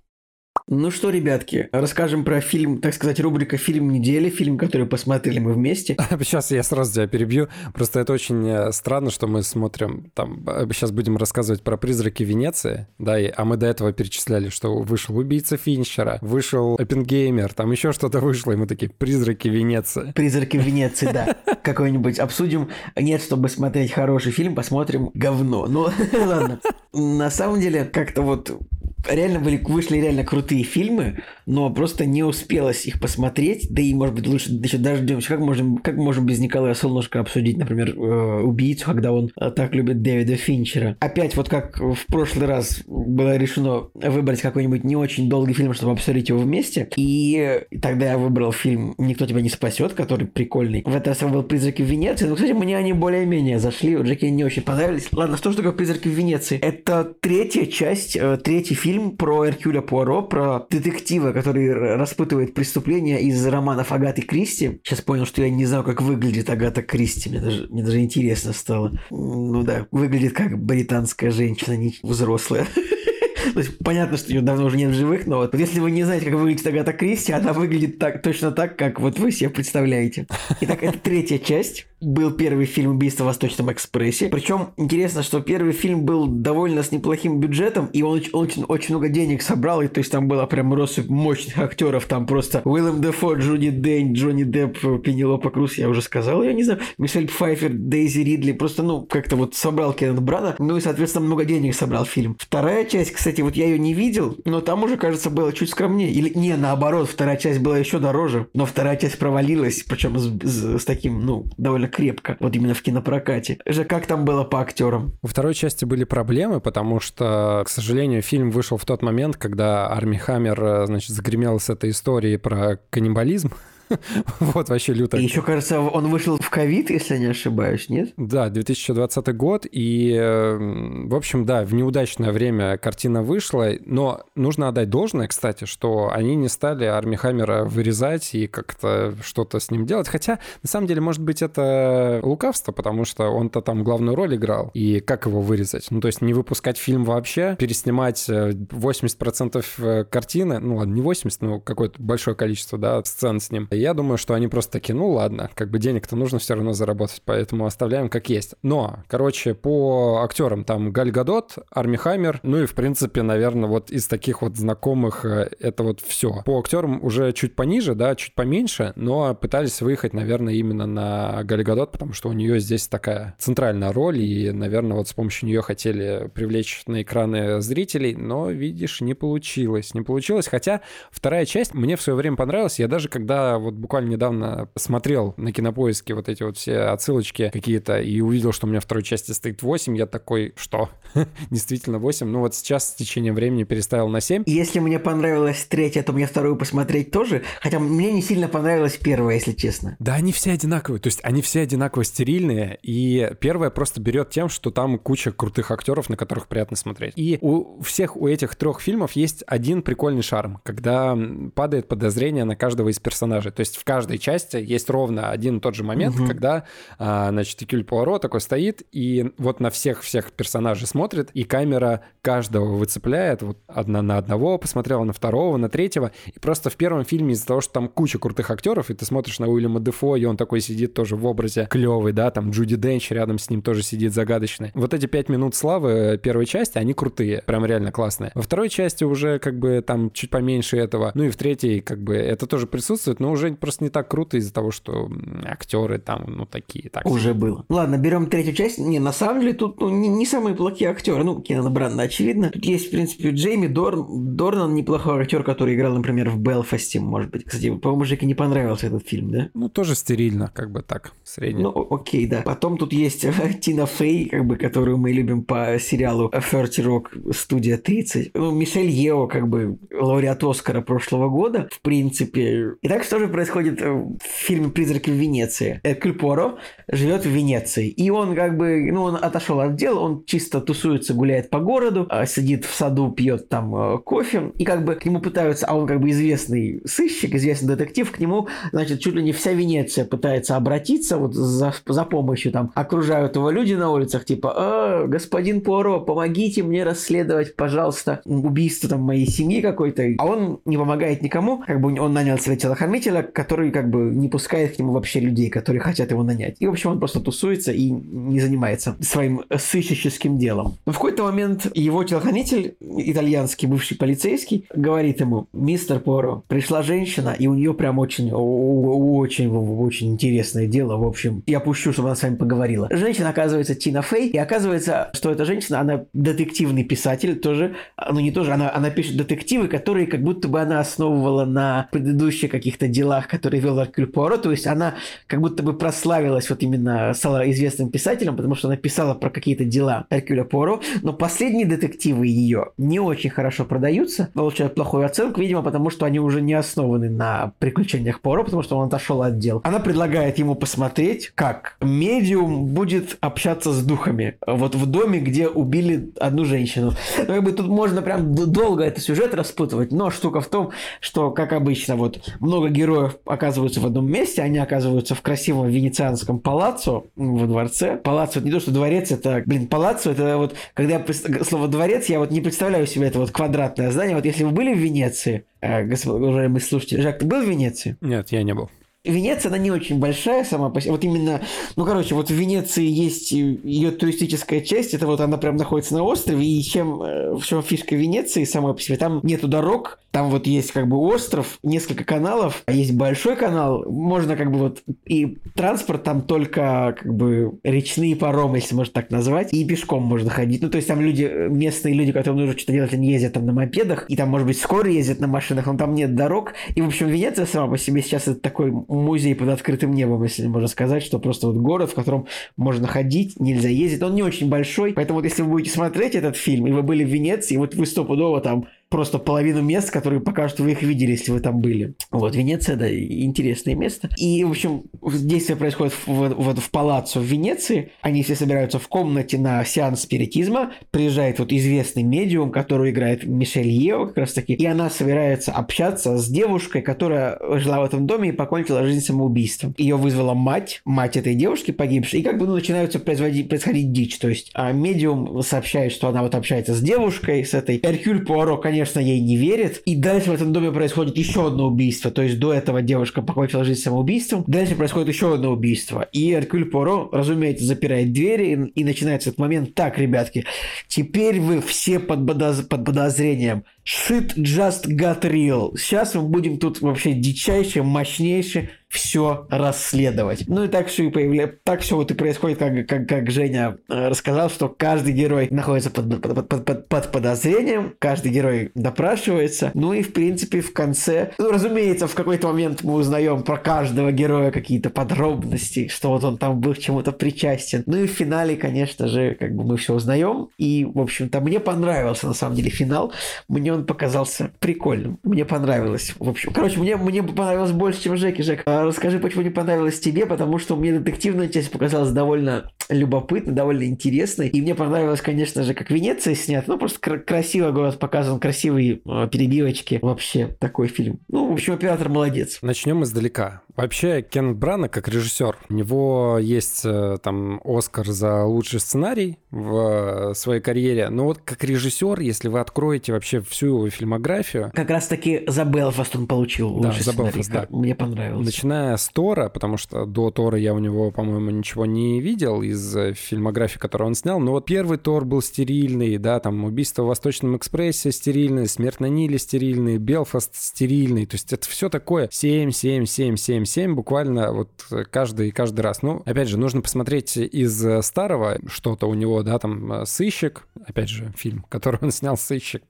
Ну что, ребятки, расскажем про фильм, так сказать, рубрика «Фильм недели», фильм, который посмотрели мы вместе. Сейчас я сразу тебя перебью. Просто это очень э, странно, что мы смотрим, там, сейчас будем рассказывать про «Призраки Венеции», да, и, а мы до этого перечисляли, что вышел «Убийца Финчера», вышел «Оппенгеймер», там еще что-то вышло, и мы такие «Призраки Венеции». «Призраки Венеции», да. Какой-нибудь обсудим. Нет, чтобы смотреть хороший фильм, посмотрим говно. Ну, ладно. На самом деле, как-то вот реально были, вышли реально крутые фильмы, но просто не успелось их посмотреть, да и, может быть, лучше еще дождемся. Как можем, как можем без Николая Солнышко обсудить, например, э, «Убийцу», когда он э, так любит Дэвида Финчера. Опять, вот как в прошлый раз было решено выбрать какой-нибудь не очень долгий фильм, чтобы обсудить его вместе, и тогда я выбрал фильм «Никто тебя не спасет», который прикольный. В этот раз я «Призраки в Венеции», но, кстати, мне они более-менее зашли, Джеки не очень понравились. Ладно, что же такое «Призраки в Венеции»? Это третья часть, э, третий фильм про Эркюля Пуаро, про детектива, который распутывает преступления из романов Агаты Кристи. Сейчас понял, что я не знаю, как выглядит Агата Кристи. Мне даже, мне даже интересно стало. Ну да, выглядит как британская женщина, не взрослая. То есть понятно, что ее давно уже нет в живых, но вот если вы не знаете, как выглядит Агата Кристи, она выглядит так, точно так, как вот вы себе представляете. Итак, это третья часть. Был первый фильм «Убийство в Восточном экспрессе». Причем интересно, что первый фильм был довольно с неплохим бюджетом, и он очень, очень, много денег собрал, и то есть там была прям россыпь мощных актеров, там просто Уиллем Дефо, Джуди Дэйн, Джонни Депп, Пенелопа Круз, я уже сказал, я не знаю, Мишель Пфайфер, Дейзи Ридли, просто, ну, как-то вот собрал Кеннет Брана, ну и, соответственно, много денег собрал фильм. Вторая часть, кстати, вот я ее не видел, но там уже, кажется, было чуть скромнее. Или не, наоборот, вторая часть была еще дороже, но вторая часть провалилась, причем с, с, с таким, ну, довольно крепко, вот именно в кинопрокате. Же как там было по актерам? Во второй части были проблемы, потому что, к сожалению, фильм вышел в тот момент, когда Арми Хаммер, э, значит, загремел с этой историей про каннибализм. Вот вообще люто. И еще, кажется, он вышел в ковид, если не ошибаюсь, нет? Да, 2020 год, и, в общем, да, в неудачное время картина вышла, но нужно отдать должное, кстати, что они не стали Арми Хаммера вырезать и как-то что-то с ним делать, хотя, на самом деле, может быть, это лукавство, потому что он-то там главную роль играл, и как его вырезать? Ну, то есть не выпускать фильм вообще, переснимать 80% э, э, картины, ну ладно, не 80, но какое-то большое количество, да, сцен с ним, я думаю, что они просто такие, ну ладно, как бы денег-то нужно все равно заработать, поэтому оставляем как есть. Но, короче, по актерам там Галь Гадот, Арми Хаммер, ну и, в принципе, наверное, вот из таких вот знакомых э, это вот все. По актерам уже чуть пониже, да, чуть поменьше, но пытались выехать, наверное, именно на Галь Гадот, потому что у нее здесь такая центральная роль, и, наверное, вот с помощью нее хотели привлечь на экраны зрителей, но, видишь, не получилось. Не получилось, хотя вторая часть мне в свое время понравилась. Я даже когда вот буквально недавно смотрел на кинопоиске вот эти вот все отсылочки какие-то и увидел, что у меня второй части стоит 8, я такой, что? Действительно 8? Ну вот сейчас с течением времени переставил на 7. Если мне понравилась третья, то мне вторую посмотреть тоже, хотя мне не сильно понравилась первая, если честно. Да, они все одинаковые, то есть они все одинаково стерильные, и первая просто берет тем, что там куча крутых актеров, на которых приятно смотреть. И у всех у этих трех фильмов есть один прикольный шарм, когда падает подозрение на каждого из персонажей. То есть в каждой части есть ровно один и тот же момент, угу. когда, а, значит, Экюль Пуаро такой стоит, и вот на всех-всех персонажей смотрит, и камера каждого выцепляет, вот одна на одного посмотрела, на второго, на третьего, и просто в первом фильме из-за того, что там куча крутых актеров, и ты смотришь на Уильяма Дефо, и он такой сидит тоже в образе клевый, да, там Джуди Денч рядом с ним тоже сидит загадочный. Вот эти пять минут славы первой части, они крутые, прям реально классные. Во второй части уже как бы там чуть поменьше этого, ну и в третьей как бы это тоже присутствует, но уже просто не так круто из-за того, что актеры там, ну, такие. Так Уже было. Ладно, берем третью часть. Не, на самом деле тут ну, не, не самые плохие актеры. Ну, Кеннет Бранда, очевидно. Тут есть, в принципе, Джейми Дорн. Дорнан неплохой актер, который играл, например, в Белфасте, может быть. Кстати, по-моему, Жеке не понравился этот фильм, да? Ну, тоже стерильно, как бы так, средний. Ну, окей, да. Потом тут есть Тина Фей, как бы, которую мы любим по сериалу 30 Rock студия 30. Ну, Мишель Ео, как бы, лауреат Оскара прошлого года, в принципе. И так что же происходит э, в фильме «Призраки в Венеции». Эркюль Поро живет в Венеции. И он как бы, ну, он отошел от дела, он чисто тусуется, гуляет по городу, а, сидит в саду, пьет там э, кофе. И как бы к нему пытаются, а он как бы известный сыщик, известный детектив, к нему, значит, чуть ли не вся Венеция пытается обратиться вот за, за помощью. Там окружают его люди на улицах, типа, «А, господин Поро, помогите мне расследовать, пожалуйста, убийство там моей семьи какой-то. А он не помогает никому, как бы он нанял себе телохранителя, который как бы не пускает к нему вообще людей, которые хотят его нанять. И, в общем, он просто тусуется и не занимается своим сыщическим делом. Но в какой-то момент его телохранитель, итальянский бывший полицейский, говорит ему, мистер Поро, пришла женщина, и у нее прям очень, очень, очень интересное дело, в общем, я пущу, чтобы она с вами поговорила. Женщина оказывается Тина Фей, и оказывается, что эта женщина, она детективный писатель тоже, ну не тоже, она, она пишет детективы, которые как будто бы она основывала на предыдущих каких-то делах, которые вел Эркюль Пуаро, то есть она как будто бы прославилась вот именно, стала известным писателем, потому что она писала про какие-то дела Эркюля Пуаро, но последние детективы ее не очень хорошо продаются, получают плохую оценку, видимо, потому что они уже не основаны на приключениях Пуаро, потому что он отошел от дел. Она предлагает ему посмотреть, как медиум будет общаться с духами вот в доме, где убили одну женщину. Ну, как бы тут можно прям долго этот сюжет распутывать, но штука в том, что, как обычно, вот много героев героев оказываются в одном месте, они оказываются в красивом венецианском палаццо во дворце. Палаццо, это не то, что дворец, это, блин, палаццо, это вот, когда я слово дворец, я вот не представляю себе это вот квадратное здание. Вот если вы были в Венеции, э, уважаемые слушатели, Жак, ты был в Венеции? Нет, я не был. Венеция, она не очень большая сама по себе. Вот именно, ну, короче, вот в Венеции есть ее туристическая часть, это вот она прям находится на острове, и чем, э, в чем фишка Венеции самой по себе, там нету дорог, там вот есть как бы остров, несколько каналов, а есть большой канал, можно как бы вот, и транспорт там только как бы речные паромы, если можно так назвать, и пешком можно ходить. Ну, то есть там люди, местные люди, которым нужно что-то делать, они ездят там на мопедах, и там, может быть, скоро ездят на машинах, но там нет дорог. И, в общем, Венеция сама по себе сейчас это такой музей под открытым небом, если можно сказать, что просто вот город, в котором можно ходить, нельзя ездить. Он не очень большой, поэтому вот если вы будете смотреть этот фильм, и вы были в Венеции, вот вы стопудово там просто половину мест, которые покажут, что вы их видели, если вы там были. Вот, Венеция, да, интересное место. И, в общем, действие происходит в, в, в, палаццо в Венеции. Они все собираются в комнате на сеанс спиритизма. Приезжает вот известный медиум, который играет Мишель Ео как раз таки. И она собирается общаться с девушкой, которая жила в этом доме и покончила жизнь самоубийством. Ее вызвала мать, мать этой девушки погибшей. И как бы ну, начинаются происходить дичь. То есть а медиум сообщает, что она вот общается с девушкой, с этой Эркюль Пуаро, конечно, конечно, ей не верит. И дальше в этом доме происходит еще одно убийство. То есть до этого девушка покончила жизнь самоубийством. Дальше происходит еще одно убийство. И Эркюль Поро, разумеется, запирает двери. И, и начинается этот момент. Так, ребятки, теперь вы все под, подоз... под подозрением. Shit just got real. Сейчас мы будем тут вообще дичайше, мощнейше все расследовать. Ну и так все и появляется, так все вот и происходит, как, как, как Женя э, рассказал, что каждый герой находится под, под, под, под, под подозрением, каждый герой допрашивается. Ну и в принципе в конце, ну разумеется, в какой-то момент мы узнаем про каждого героя какие-то подробности, что вот он там был к чему-то причастен. Ну и в финале, конечно же, как бы мы все узнаем. И, в общем-то, мне понравился на самом деле финал. Мне он показался прикольным. Мне понравилось. В общем, короче, мне, мне понравилось больше, чем Жеки. Жек, а расскажи, почему не понравилось тебе, потому что мне детективная часть показалась довольно любопытной, довольно интересной. И мне понравилось, конечно же, как Венеция снят. Ну, просто кр- красиво город показан, красивые э, перебивочки. Вообще, такой фильм. Ну, в общем, оператор молодец. Начнем издалека. Вообще, Кеннет Брана как режиссер, у него есть э, там Оскар за лучший сценарий в э, своей карьере, но вот как режиссер, если вы откроете вообще всю его фильмографию... Как раз-таки за Белфаст он получил да, лучший за. Белфаст, да. Мне понравилось. Начиная с Тора, потому что до Тора я у него, по-моему, ничего не видел из э, фильмографии, которую он снял, но вот первый Тор был стерильный, да, там «Убийство в Восточном экспрессе» стерильный, «Смерть на Ниле» стерильный, «Белфаст» стерильный, то есть это все такое 7, 7, 7, 7, 7 буквально вот каждый, каждый раз. Ну, опять же, нужно посмотреть из старого что-то у него, да, там «Сыщик», опять же, фильм, который он снял «Сыщик»,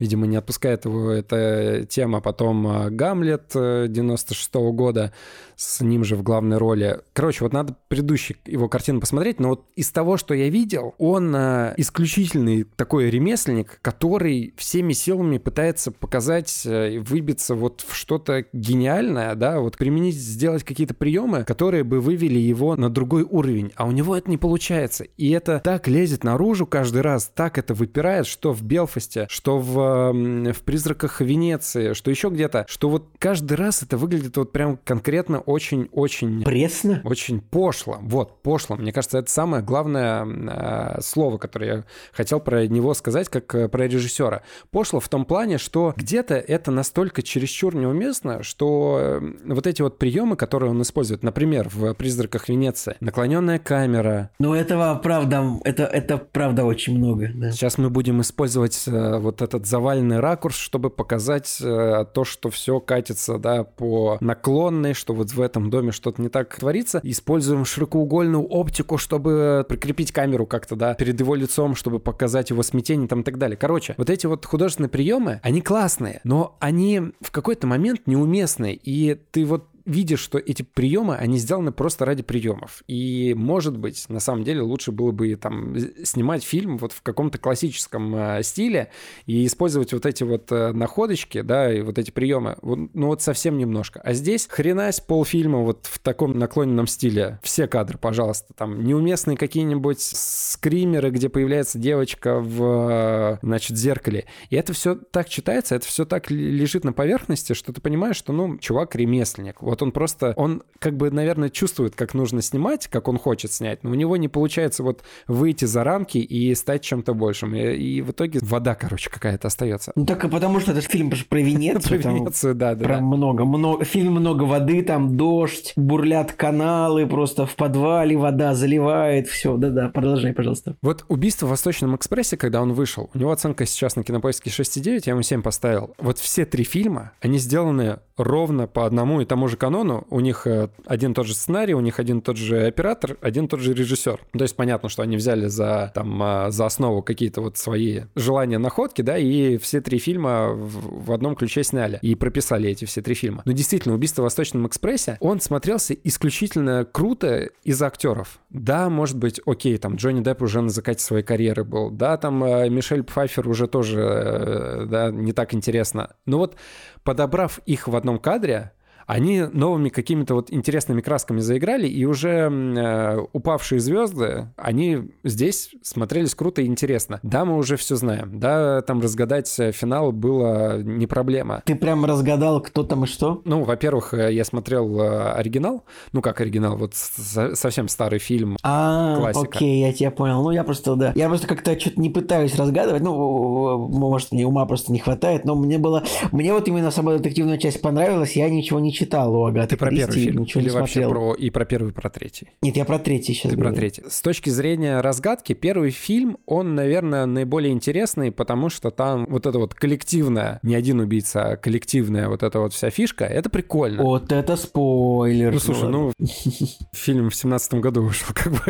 Видимо, не отпускает его эта тема. Потом «Гамлет» 96 -го года, с ним же в главной роли. Короче, вот надо предыдущий его картину посмотреть, но вот из того, что я видел, он э, исключительный такой ремесленник, который всеми силами пытается показать, э, выбиться вот в что-то гениальное, да, вот применить, сделать какие-то приемы, которые бы вывели его на другой уровень, а у него это не получается. И это так лезет наружу каждый раз, так это выпирает, что в Белфасте, что в, в «Призраках Венеции», что еще где-то, что вот каждый раз это выглядит вот прям конкретно очень-очень... Пресно? Очень пошло. Вот, пошло. Мне кажется, это самое главное э, слово, которое я хотел про него сказать, как э, про режиссера. Пошло в том плане, что где-то это настолько чересчур неуместно, что вот эти вот приемы, которые он использует, например, в «Призраках Венеции», наклоненная камера. Ну, этого правда, это, это правда очень много. Да. Сейчас мы будем использовать э, вот этот заваленный ракурс, чтобы показать то, что все катится, да, по наклонной, что вот в этом доме что-то не так творится. Используем широкоугольную оптику, чтобы прикрепить камеру как-то, да, перед его лицом, чтобы показать его смятение там и так далее. Короче, вот эти вот художественные приемы, они классные, но они в какой-то момент неуместные, и ты вот видишь, что эти приемы, они сделаны просто ради приемов. И, может быть, на самом деле лучше было бы там снимать фильм вот в каком-то классическом э, стиле и использовать вот эти вот э, находочки, да, и вот эти приемы, вот, ну вот совсем немножко. А здесь хренась полфильма вот в таком наклоненном стиле. Все кадры, пожалуйста. Там неуместные какие-нибудь скримеры, где появляется девочка в, значит, зеркале. И это все так читается, это все так лежит на поверхности, что ты понимаешь, что, ну, чувак ремесленник. Вот он просто, он как бы, наверное, чувствует, как нужно снимать, как он хочет снять, но у него не получается вот выйти за рамки и стать чем-то большим. И, и в итоге вода, короче, какая-то остается. Ну, так и потому что это фильм про Венецию. Про Венецию, да, да. Про много, много, фильм много воды, там дождь, бурлят каналы, просто в подвале вода заливает, все, да-да, продолжай, пожалуйста. Вот «Убийство в Восточном экспрессе», когда он вышел, у него оценка сейчас на кинопоиске 6,9, я ему 7 поставил. Вот все три фильма, они сделаны ровно по одному и тому же канону. У них э, один тот же сценарий, у них один тот же оператор, один тот же режиссер. То есть понятно, что они взяли за, там, а, за основу какие-то вот свои желания, находки, да, и все три фильма в, одном ключе сняли и прописали эти все три фильма. Но действительно, «Убийство в Восточном экспрессе», он смотрелся исключительно круто из-за актеров. Да, может быть, окей, там Джонни Депп уже на закате своей карьеры был, да, там э, Мишель Пфайфер уже тоже, э, да, не так интересно. Но вот подобрав их в одном кадре, они новыми какими-то вот интересными красками заиграли, и уже э, упавшие звезды, они здесь смотрелись круто и интересно. Да, мы уже все знаем. Да, там разгадать финал было не проблема. Ты прям разгадал, кто там и что? Ну, во-первых, э, я смотрел э, оригинал. Ну, как оригинал, вот совсем старый фильм. А, классика. окей, я тебя понял. Ну, я просто, да. Я просто как-то что-то не пытаюсь разгадывать. Ну, может, мне ума просто не хватает, но мне было... Мне вот именно самая детективная часть понравилась, я ничего не читал у Агаты Ты про Кристи, первый фильм? ничего Или не вообще смотрел. про и про первый, и про третий? Нет, я про третий сейчас Ты говорю. про третий. С точки зрения разгадки, первый фильм, он, наверное, наиболее интересный, потому что там вот это вот коллективное, не один убийца, а коллективная вот эта вот вся фишка, это прикольно. Вот это спойлер. Ну, слушай, ну, фильм в семнадцатом году вышел, как бы.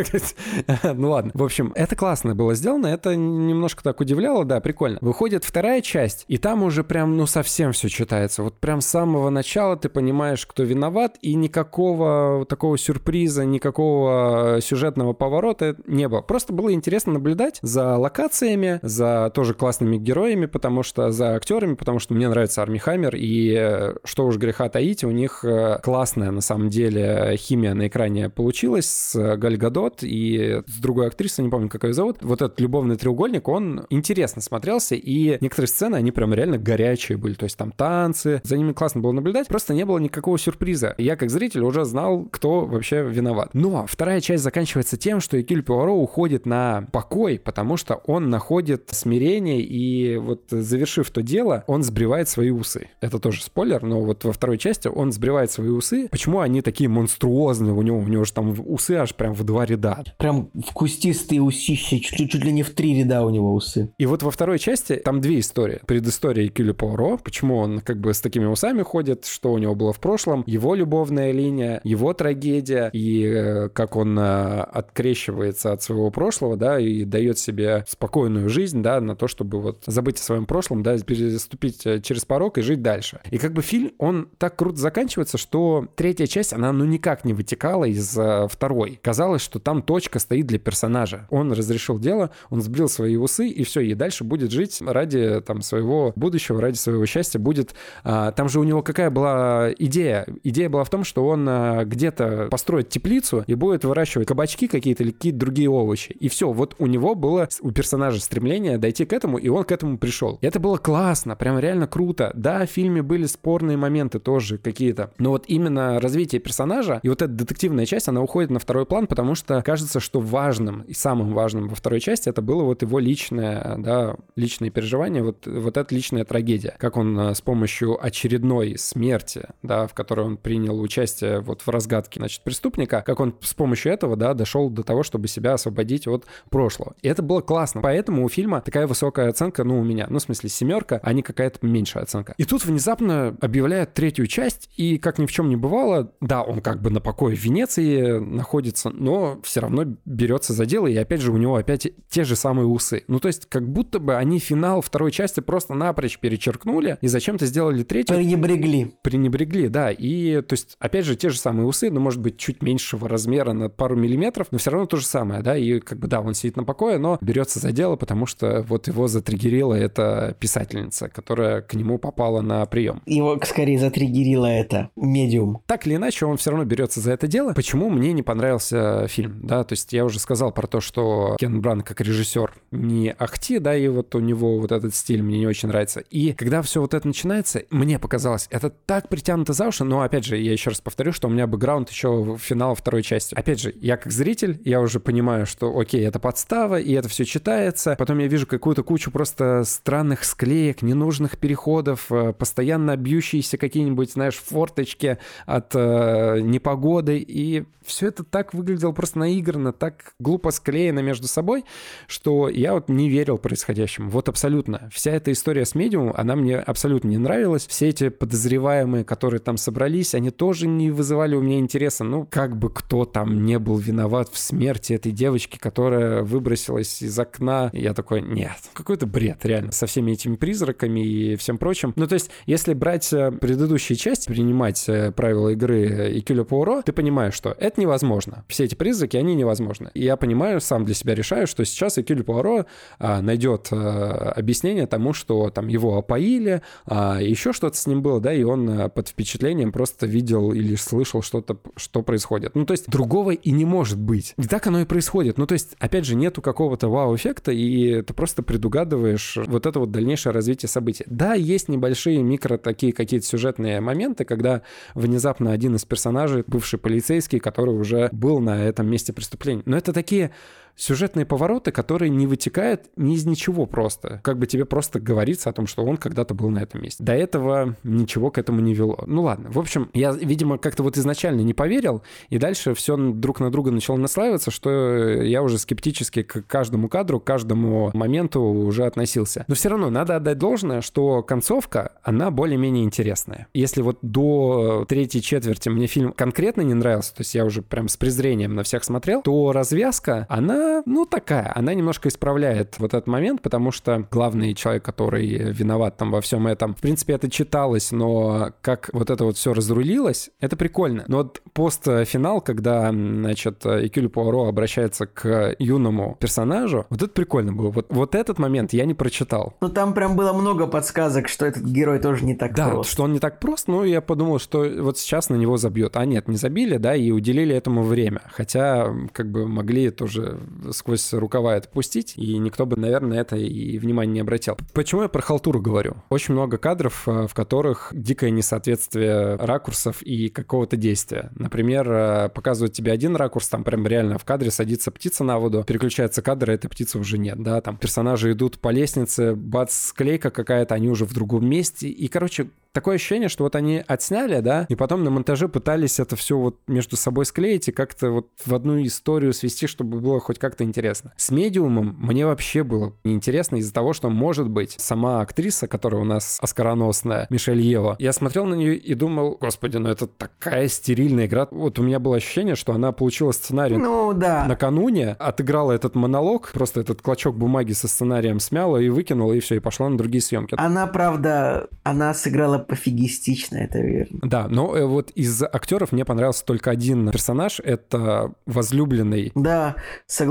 ну, ладно. В общем, это классно было сделано, это немножко так удивляло, да, прикольно. Выходит вторая часть, и там уже прям, ну, совсем все читается. Вот прям с самого начала ты понимаешь, кто виноват, и никакого такого сюрприза, никакого сюжетного поворота не было. Просто было интересно наблюдать за локациями, за тоже классными героями, потому что за актерами, потому что мне нравится Арми Хаммер, и э, что уж греха таить, у них э, классная на самом деле химия на экране получилась с Галь Гадот и с другой актрисой, не помню, как ее зовут. Вот этот любовный треугольник, он интересно смотрелся, и некоторые сцены, они прям реально горячие были, то есть там танцы, за ними классно было наблюдать, просто не было никакого сюрприза. Я как зритель уже знал, кто вообще виноват. Но вторая часть заканчивается тем, что Экюль Пуаро уходит на покой, потому что он находит смирение, и вот завершив то дело, он сбривает свои усы. Это тоже спойлер, но вот во второй части он сбривает свои усы. Почему они такие монструозные у него? У него же там усы аж прям в два ряда. Прям вкустистые усищи, чуть, чуть ли не в три ряда у него усы. И вот во второй части там две истории. Предыстория Кюля Пуаро, почему он как бы с такими усами ходит, что у него было в прошлом, его любовная линия, его трагедия, и э, как он э, открещивается от своего прошлого, да, и дает себе спокойную жизнь, да, на то, чтобы вот забыть о своем прошлом, да, переступить э, через порог и жить дальше. И как бы фильм, он так круто заканчивается, что третья часть, она ну никак не вытекала из э, второй. Казалось, что там точка стоит для персонажа. Он разрешил дело, он сбрил свои усы, и все, и дальше будет жить ради там своего будущего, ради своего счастья будет... А, там же у него какая была идея? Идея была в том, что он а, где-то построит теплицу и будет выращивать кабачки какие-то или какие-то другие овощи. И все, вот у него было у персонажа стремление дойти к этому, и он к этому пришел. И это было классно, прям реально круто. Да, в фильме были спорные моменты тоже какие-то, но вот именно развитие персонажа и вот эта детективная часть, она уходит на второй план, потому что кажется, что важным и самым важным во второй части это было вот его личное, да, личные переживания, вот, вот эта личная трагедия. Как он а, с помощью очередной смерти, да, в которой он принял участие вот в разгадке, значит, преступника, как он с помощью этого, да, дошел до того, чтобы себя освободить от прошлого. И это было классно. Поэтому у фильма такая высокая оценка, ну, у меня, ну, в смысле, семерка, а не какая-то меньшая оценка. И тут внезапно объявляют третью часть, и как ни в чем не бывало, да, он как бы на покое в Венеции находится, но все равно берется за дело, и опять же у него опять те же самые усы. Ну, то есть как будто бы они финал второй части просто напрочь перечеркнули и зачем-то сделали третью. Пренебрегли. Пренебрегли напрягли, да. И, то есть, опять же, те же самые усы, но, может быть, чуть меньшего размера на пару миллиметров, но все равно то же самое, да. И, как бы, да, он сидит на покое, но берется за дело, потому что вот его затриггерила эта писательница, которая к нему попала на прием. Его скорее затриггерила это медиум. Так или иначе, он все равно берется за это дело. Почему мне не понравился фильм, да? То есть я уже сказал про то, что Кен Бран как режиссер не ахти, да, и вот у него вот этот стиль мне не очень нравится. И когда все вот это начинается, мне показалось, это так притянуто за уши, но опять же, я еще раз повторю, что у меня бэкграунд еще в финал второй части. Опять же, я как зритель, я уже понимаю, что окей, это подстава, и это все читается. Потом я вижу какую-то кучу просто странных склеек, ненужных переходов, э, постоянно бьющиеся какие-нибудь, знаешь, форточки от э, непогоды, и все это так выглядело просто наигранно, так глупо склеено между собой, что я вот не верил происходящему. Вот абсолютно. Вся эта история с медиумом, она мне абсолютно не нравилась. Все эти подозреваемые, которые там собрались, они тоже не вызывали у меня интереса. Ну, как бы кто там не был виноват в смерти этой девочки, которая выбросилась из окна. Я такой, нет, какой-то бред, реально, со всеми этими призраками и всем прочим. Ну, то есть, если брать э, предыдущие части, принимать э, правила игры Икюля Пуаро, ты понимаешь, что это невозможно. Все эти призраки, они невозможны. И я понимаю, сам для себя решаю, что сейчас Экюль Пуаро а, найдет а, объяснение тому, что там его опоили, а, еще что-то с ним было, да, и он а, под впечатлением просто видел или слышал что-то, что происходит. Ну, то есть другого и не может быть. И так оно и происходит. Ну, то есть, опять же, нету какого-то вау-эффекта, и ты просто предугадываешь вот это вот дальнейшее развитие событий. Да, есть небольшие микро такие какие-то сюжетные моменты, когда внезапно один из персонажей, бывший полицейский, который уже был на этом месте преступления. Но это такие сюжетные повороты, которые не вытекают ни из ничего просто. Как бы тебе просто говорится о том, что он когда-то был на этом месте. До этого ничего к этому не вело. Ну ладно, в общем, я, видимо, как-то вот изначально не поверил, и дальше все друг на друга начало наслаиваться, что я уже скептически к каждому кадру, к каждому моменту уже относился. Но все равно надо отдать должное, что концовка, она более-менее интересная. Если вот до третьей четверти мне фильм конкретно не нравился, то есть я уже прям с презрением на всех смотрел, то развязка, она ну, такая. Она немножко исправляет вот этот момент, потому что главный человек, который виноват там во всем этом, в принципе, это читалось, но как вот это вот все разрулилось, это прикольно. Но вот постфинал, когда, значит, Экюль Пуаро обращается к юному персонажу, вот это прикольно было. Вот, вот этот момент я не прочитал. Ну, там прям было много подсказок, что этот герой тоже не так да, прост. что он не так прост, но я подумал, что вот сейчас на него забьют. А нет, не забили, да, и уделили этому время. Хотя, как бы, могли тоже сквозь рукава это пустить, и никто бы, наверное, это и внимания не обратил. Почему я про халтуру говорю? Очень много кадров, э, в которых дикое несоответствие ракурсов и какого-то действия. Например, э, показывают тебе один ракурс, там прям реально в кадре садится птица на воду, переключается кадр, и этой птицы уже нет, да, там персонажи идут по лестнице, бац, склейка какая-то, они уже в другом месте, и, короче, такое ощущение, что вот они отсняли, да, и потом на монтаже пытались это все вот между собой склеить и как-то вот в одну историю свести, чтобы было хоть как-то интересно. С медиумом мне вообще было неинтересно из-за того, что, может быть, сама актриса, которая у нас оскароносная, Мишель Ева, я смотрел на нее и думал, господи, ну это такая стерильная игра. Вот у меня было ощущение, что она получила сценарий ну, да. накануне, отыграла этот монолог, просто этот клочок бумаги со сценарием смяла и выкинула, и все, и пошла на другие съемки. Она, правда, она сыграла пофигистично, это верно. Да, но э, вот из актеров мне понравился только один персонаж, это возлюбленный. Да,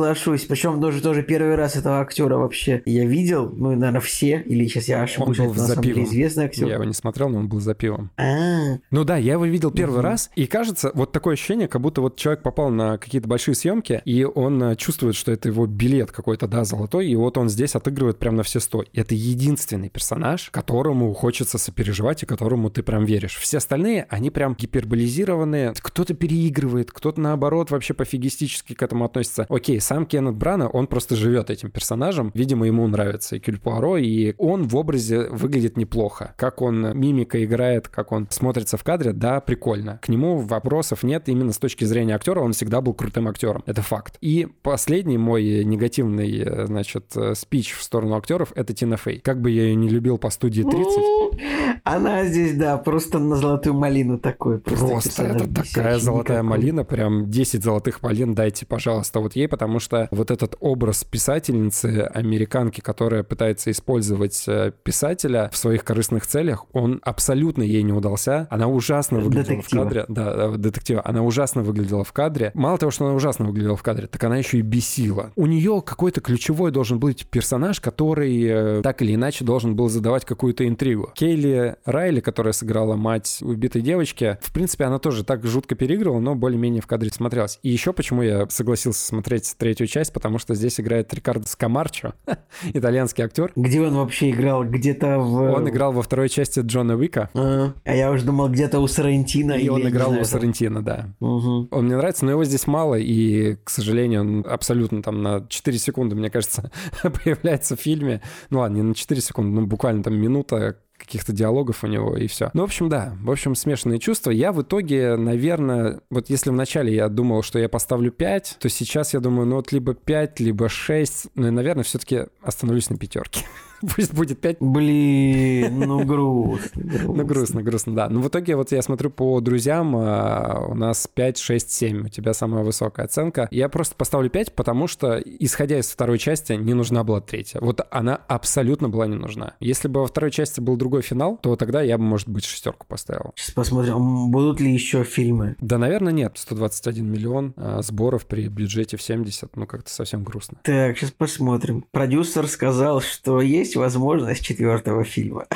соглашусь. Причем тоже, тоже первый раз этого актера вообще я видел, ну, наверное, все, или сейчас я ошибусь, он был это за пивом. известный актер. Я его не смотрел, но он был за пивом. А, Ну да, я его видел первый раз, и кажется, вот такое ощущение, как будто вот человек попал на какие-то большие съемки, и он э, чувствует, что это его билет какой-то, да, золотой, и вот он здесь отыгрывает прям на все сто. И это единственный персонаж, которому хочется сопереживать и которому ты прям веришь. Все остальные, они прям гиперболизированные. Кто-то переигрывает, кто-то наоборот вообще пофигистически к этому относится. Окей, сам Кеннет Брана, он просто живет этим персонажем. Видимо, ему нравится и Кюль Пуаро, и он в образе выглядит неплохо. Как он мимика играет, как он смотрится в кадре, да, прикольно. К нему вопросов нет именно с точки зрения актера, он всегда был крутым актером. Это факт. И последний мой негативный, э, значит, э, спич в сторону актеров — это Тина Фей. Как бы я ее не любил по студии 30, Она здесь, да, просто на золотую малину такой. Просто, Просто это такая золотая никакой. малина, прям 10 золотых малин дайте, пожалуйста, вот ей, потому что вот этот образ писательницы, американки, которая пытается использовать э, писателя в своих корыстных целях, он абсолютно ей не удался. Она ужасно выглядела детектива. в кадре. Да, э, детектива. Она ужасно выглядела в кадре. Мало того, что она ужасно выглядела в кадре, так она еще и бесила. У нее какой-то ключевой должен быть персонаж, который э, так или иначе должен был задавать какую-то интригу. Кейли Райли, которая сыграла мать убитой девочки, в принципе, она тоже так жутко переигрывала, но более-менее в кадре смотрелась. И еще почему я согласился смотреть третью часть, потому что здесь играет Рикардо Скамарчо, итальянский актер. Где он вообще играл? Где-то в... Он играл во второй части Джона Уика. А, а я уже думал, где-то у Сарантино. И он играл у Сарантино, да. Угу. Он мне нравится, но его здесь мало, и, к сожалению, он абсолютно там на 4 секунды, мне кажется, появляется в фильме. Ну ладно, не на 4 секунды, ну буквально там минута, каких-то диалогов у него и все. Ну, в общем, да, в общем, смешанные чувства. Я в итоге, наверное, вот если вначале я думал, что я поставлю 5, то сейчас я думаю, ну вот либо 5, либо 6, ну, наверное, все-таки остановлюсь на пятерке. Пусть будет 5. Блин, ну грустно, грустно. Ну грустно, грустно, да. Но в итоге вот я смотрю по друзьям, а, у нас 5, 6, 7. У тебя самая высокая оценка. Я просто поставлю 5, потому что, исходя из второй части, не нужна была третья. Вот она абсолютно была не нужна. Если бы во второй части был другой финал, то тогда я бы, может быть, шестерку поставил. Сейчас посмотрим, будут ли еще фильмы. Да, наверное, нет. 121 миллион а сборов при бюджете в 70. Ну, как-то совсем грустно. Так, сейчас посмотрим. Продюсер сказал, что есть есть возможность четвертого фильма.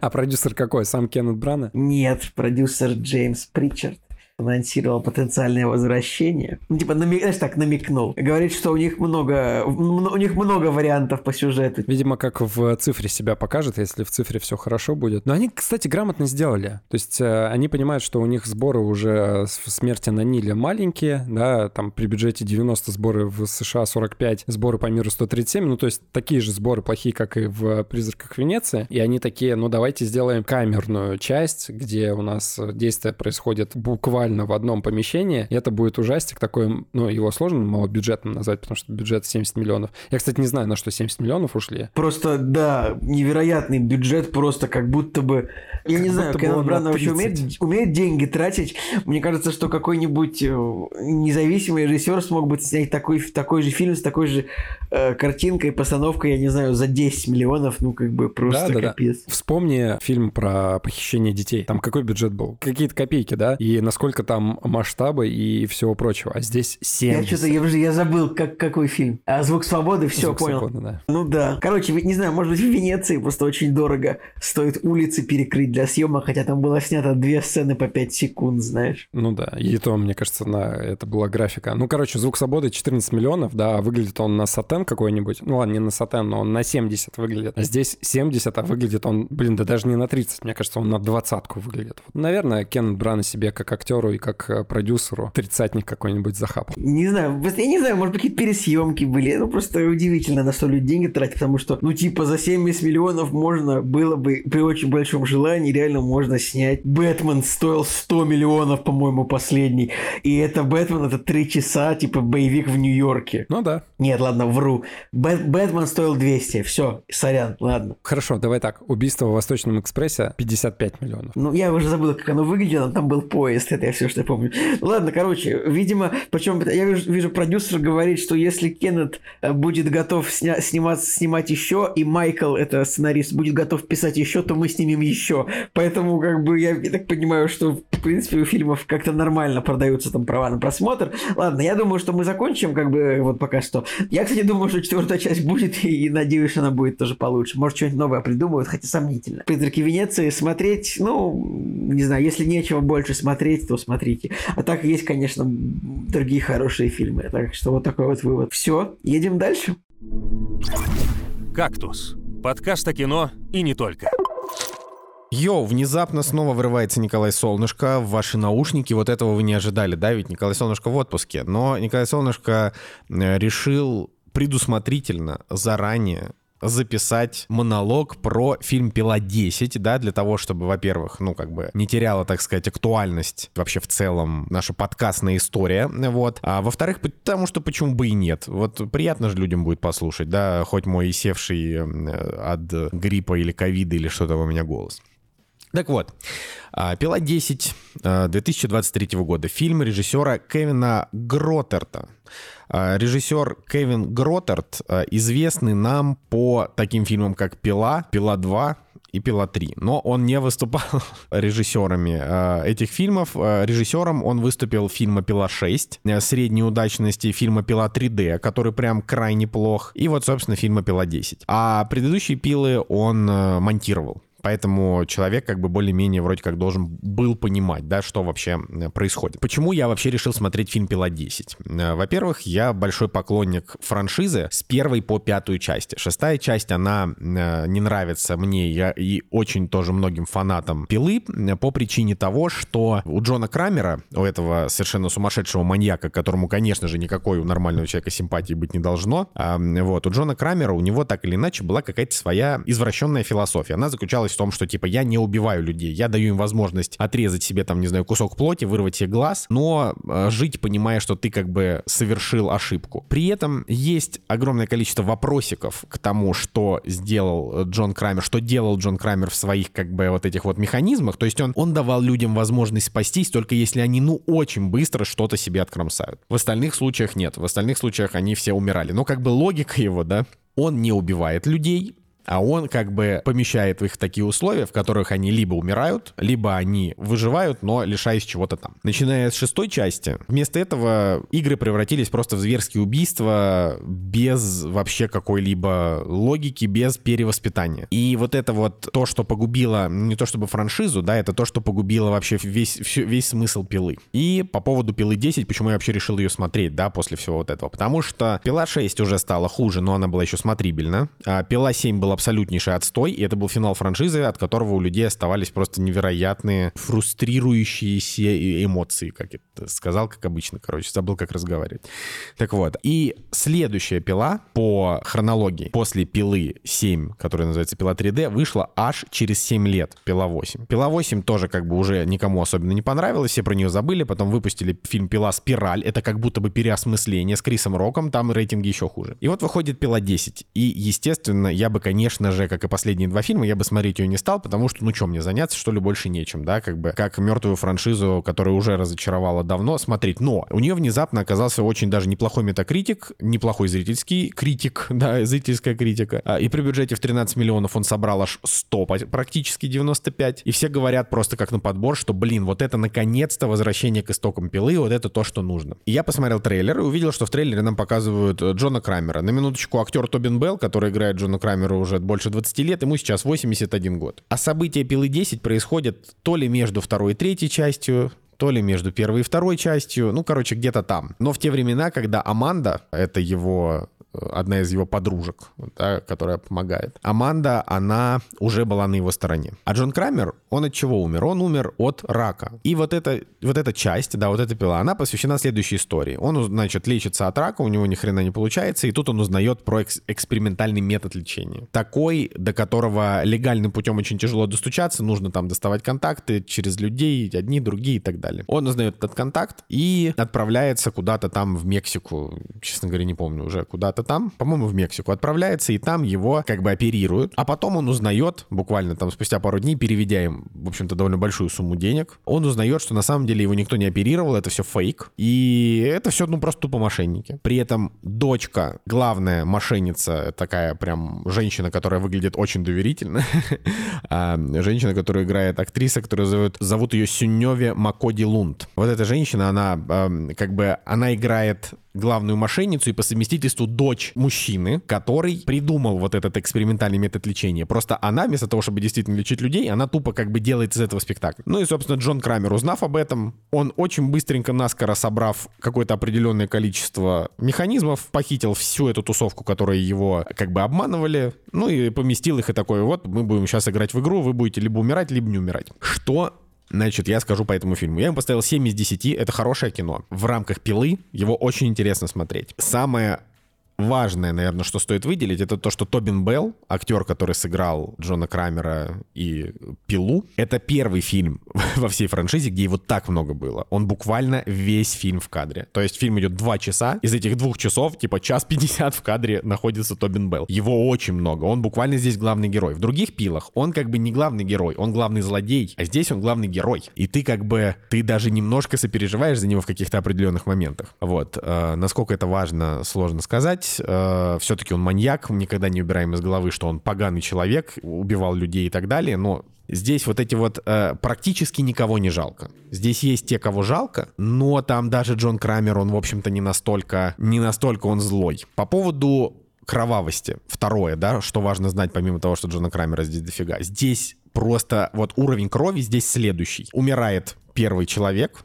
А продюсер какой? Сам Кеннет Брана? Нет, продюсер Джеймс Причард анонсировал потенциальное возвращение. Ну, типа, намек, знаешь, так, намекнул. Говорит, что у них много, у них много вариантов по сюжету. Видимо, как в цифре себя покажет, если в цифре все хорошо будет. Но они, кстати, грамотно сделали. То есть э, они понимают, что у них сборы уже в смерти на Ниле маленькие, да, там при бюджете 90 сборы в США 45, сборы по миру 137, ну, то есть такие же сборы плохие, как и в «Призраках Венеции». И они такие, ну, давайте сделаем камерную часть, где у нас действие происходит буквально буквально в одном помещении. И это будет ужастик такой, ну, его сложно малобюджетным назвать, потому что бюджет 70 миллионов. Я, кстати, не знаю, на что 70 миллионов ушли. Просто, да, невероятный бюджет, просто как будто бы... Я как не знаю, Кеннет Бран вообще умеет, умеет деньги тратить. Мне кажется, что какой-нибудь э, независимый режиссер смог бы снять такой, такой же фильм с такой же э, картинкой, постановкой, я не знаю, за 10 миллионов, ну, как бы просто да, да, капец. Да. Вспомни фильм про похищение детей. Там какой бюджет был? Какие-то копейки, да? И насколько сколько там масштабы и всего прочего. А здесь 70. Я что-то, я, я забыл, как, какой фильм. А «Звук свободы», все, Звук понял. Свободы, да. Ну да. Короче, не знаю, может быть, в Венеции просто очень дорого стоит улицы перекрыть для съемок, хотя там было снято две сцены по 5 секунд, знаешь. Ну да, и то, мне кажется, на это была графика. Ну, короче, «Звук свободы» 14 миллионов, да, выглядит он на сатен какой-нибудь. Ну ладно, не на сатен, но он на 70 выглядит. А здесь 70, а выглядит он, блин, да даже не на 30, мне кажется, он на двадцатку выглядит. Вот, наверное, Кен Бран себе как актеру и как э, продюсеру тридцатник какой-нибудь захапал. Не знаю, я не знаю, может быть, какие-то пересъемки были. Ну, просто удивительно, на что люди деньги тратят, потому что, ну, типа, за 70 миллионов можно было бы, при очень большом желании, реально можно снять. Бэтмен стоил 100 миллионов, по-моему, последний. И это Бэтмен, это 3 часа, типа, боевик в Нью-Йорке. Ну да. Нет, ладно, вру. Бэт, Бэтмен стоил 200. Все, сорян, ладно. Хорошо, давай так. Убийство в Восточном экспрессе 55 миллионов. Ну, я уже забыл, как оно выглядело. Там был поезд, это я все, что я помню. Ладно, короче, видимо, причем я вижу, вижу продюсер говорит, что если Кеннет э, будет готов сня- снимать, снимать еще, и Майкл, это сценарист, будет готов писать еще, то мы снимем еще. Поэтому, как бы, я, так понимаю, что, в принципе, у фильмов как-то нормально продаются там права на просмотр. Ладно, я думаю, что мы закончим, как бы, вот пока что. Я, кстати, думаю, что четвертая часть будет, и, и надеюсь, она будет тоже получше. Может, что-нибудь новое придумают, хотя сомнительно. Призраки Венеции смотреть, ну, не знаю, если нечего больше смотреть, то смотрите. А так есть, конечно, другие хорошие фильмы. Так что вот такой вот вывод. Все, едем дальше. «Кактус» – подкаст о кино и не только. Йоу, внезапно снова вырывается Николай Солнышко в ваши наушники. Вот этого вы не ожидали, да? Ведь Николай Солнышко в отпуске. Но Николай Солнышко э, решил предусмотрительно, заранее записать монолог про фильм «Пила 10», да, для того, чтобы, во-первых, ну, как бы не теряла, так сказать, актуальность вообще в целом наша подкастная история, вот. А во-вторых, потому что почему бы и нет. Вот приятно же людям будет послушать, да, хоть мой севший э, от гриппа или ковида или что-то у меня голос. Так вот, а, «Пила 10» 2023 года. Фильм режиссера Кевина Гротерта. А, режиссер Кевин Гротерт а, известный нам по таким фильмам, как «Пила», «Пила 2», и «Пила 3». Но он не выступал режиссерами этих фильмов. Режиссером он выступил в фильме «Пила 6», э, средней удачности фильма «Пила 3D», который прям крайне плох, и вот, собственно, фильма «Пила 10». А предыдущие «Пилы» он э, монтировал. Поэтому человек как бы более-менее вроде как должен был понимать, да, что вообще э, происходит. Почему я вообще решил смотреть фильм «Пила 10»? Э, во-первых, я большой поклонник франшизы с первой по пятую части. Шестая часть, она э, не нравится мне я, и очень тоже многим фанатам «Пилы» по причине того, что у Джона Крамера, у этого совершенно сумасшедшего маньяка, которому, конечно же, никакой у нормального человека симпатии быть не должно, а, вот, у Джона Крамера у него так или иначе была какая-то своя извращенная философия. Она заключалась в том, что, типа, я не убиваю людей, я даю им возможность отрезать себе, там, не знаю, кусок плоти, вырвать себе глаз, но э, жить, понимая, что ты, как бы, совершил ошибку. При этом есть огромное количество вопросиков к тому, что сделал э, Джон Крамер, что делал Джон Крамер в своих, как бы, вот этих вот механизмах. То есть он, он давал людям возможность спастись, только если они, ну, очень быстро что-то себе откромсают. В остальных случаях нет. В остальных случаях они все умирали. Но, как бы, логика его, да, он не убивает людей, а он как бы помещает их в такие условия, в которых они либо умирают, либо они выживают, но лишаясь чего-то там. Начиная с шестой части, вместо этого игры превратились просто в зверские убийства без вообще какой-либо логики, без перевоспитания. И вот это вот то, что погубило, не то чтобы франшизу, да, это то, что погубило вообще весь, весь смысл пилы. И по поводу пилы 10, почему я вообще решил ее смотреть, да, после всего вот этого. Потому что пила 6 уже стала хуже, но она была еще смотрибельна. А пила 7 была абсолютнейший отстой, и это был финал франшизы, от которого у людей оставались просто невероятные фрустрирующиеся эмоции, как я сказал, как обычно, короче, забыл, как разговаривать. Так вот, и следующая пила по хронологии после пилы 7, которая называется пила 3D, вышла аж через 7 лет, пила 8. Пила 8 тоже как бы уже никому особенно не понравилась, все про нее забыли, потом выпустили фильм «Пила Спираль», это как будто бы переосмысление с Крисом Роком, там рейтинги еще хуже. И вот выходит «Пила 10», и, естественно, я бы, конечно, конечно же, как и последние два фильма, я бы смотреть ее не стал, потому что, ну, чем мне заняться, что ли, больше нечем, да, как бы, как мертвую франшизу, которая уже разочаровала давно, смотреть. Но у нее внезапно оказался очень даже неплохой метакритик, неплохой зрительский критик, да, зрительская критика. А, и при бюджете в 13 миллионов он собрал аж 100, практически 95. И все говорят просто как на подбор, что, блин, вот это наконец-то возвращение к истокам пилы, вот это то, что нужно. И я посмотрел трейлер и увидел, что в трейлере нам показывают э, Джона Крамера. На минуточку актер Тобин Белл, который играет Джона Крамера уже больше 20 лет, ему сейчас 81 год. А события «Пилы 10» происходят то ли между второй и третьей частью, то ли между первой и второй частью, ну, короче, где-то там. Но в те времена, когда Аманда, это его одна из его подружек, да, которая помогает. Аманда, она уже была на его стороне. А Джон Крамер, он от чего умер? Он умер от рака. И вот эта, вот эта часть, да, вот эта пила, она посвящена следующей истории. Он, значит, лечится от рака, у него ни хрена не получается, и тут он узнает про экс- экспериментальный метод лечения. Такой, до которого легальным путем очень тяжело достучаться, нужно там доставать контакты через людей, одни, другие и так далее. Он узнает этот контакт и отправляется куда-то там в Мексику, честно говоря, не помню уже, куда-то там, по-моему, в Мексику, отправляется, и там его как бы оперируют. А потом он узнает, буквально там спустя пару дней, переведя им, в общем-то, довольно большую сумму денег, он узнает, что на самом деле его никто не оперировал, это все фейк. И это все, ну, просто тупо мошенники. При этом дочка, главная мошенница, такая прям женщина, которая выглядит очень доверительно. А, женщина, которая играет актриса, которая зовут, зовут ее Сюневе Макоди Лунд. Вот эта женщина, она как бы, она играет главную мошенницу и по совместительству дочь мужчины, который придумал вот этот экспериментальный метод лечения. Просто она, вместо того, чтобы действительно лечить людей, она тупо как бы делает из этого спектакль. Ну и, собственно, Джон Крамер, узнав об этом, он очень быстренько, наскоро собрав какое-то определенное количество механизмов, похитил всю эту тусовку, которая его как бы обманывали, ну и поместил их и такой, вот, мы будем сейчас играть в игру, вы будете либо умирать, либо не умирать. Что Значит, я скажу по этому фильму. Я ему поставил 7 из 10. Это хорошее кино. В рамках пилы его очень интересно смотреть. Самое важное, наверное, что стоит выделить, это то, что Тобин Белл, актер, который сыграл Джона Крамера и Пилу, это первый фильм во всей франшизе, где его так много было. Он буквально весь фильм в кадре. То есть фильм идет два часа, из этих двух часов, типа час пятьдесят в кадре находится Тобин Белл. Его очень много, он буквально здесь главный герой. В других пилах он как бы не главный герой, он главный злодей, а здесь он главный герой. И ты как бы, ты даже немножко сопереживаешь за него в каких-то определенных моментах. Вот. Э, насколько это важно, сложно сказать. Э, все-таки он маньяк, никогда не убираем из головы, что он поганый человек, убивал людей и так далее, но Здесь вот эти вот э, практически никого не жалко. Здесь есть те, кого жалко, но там даже Джон Крамер, он, в общем-то, не настолько, не настолько он злой. По поводу кровавости. Второе, да, что важно знать, помимо того, что Джона Крамера здесь дофига. Здесь просто вот уровень крови здесь следующий. Умирает первый человек,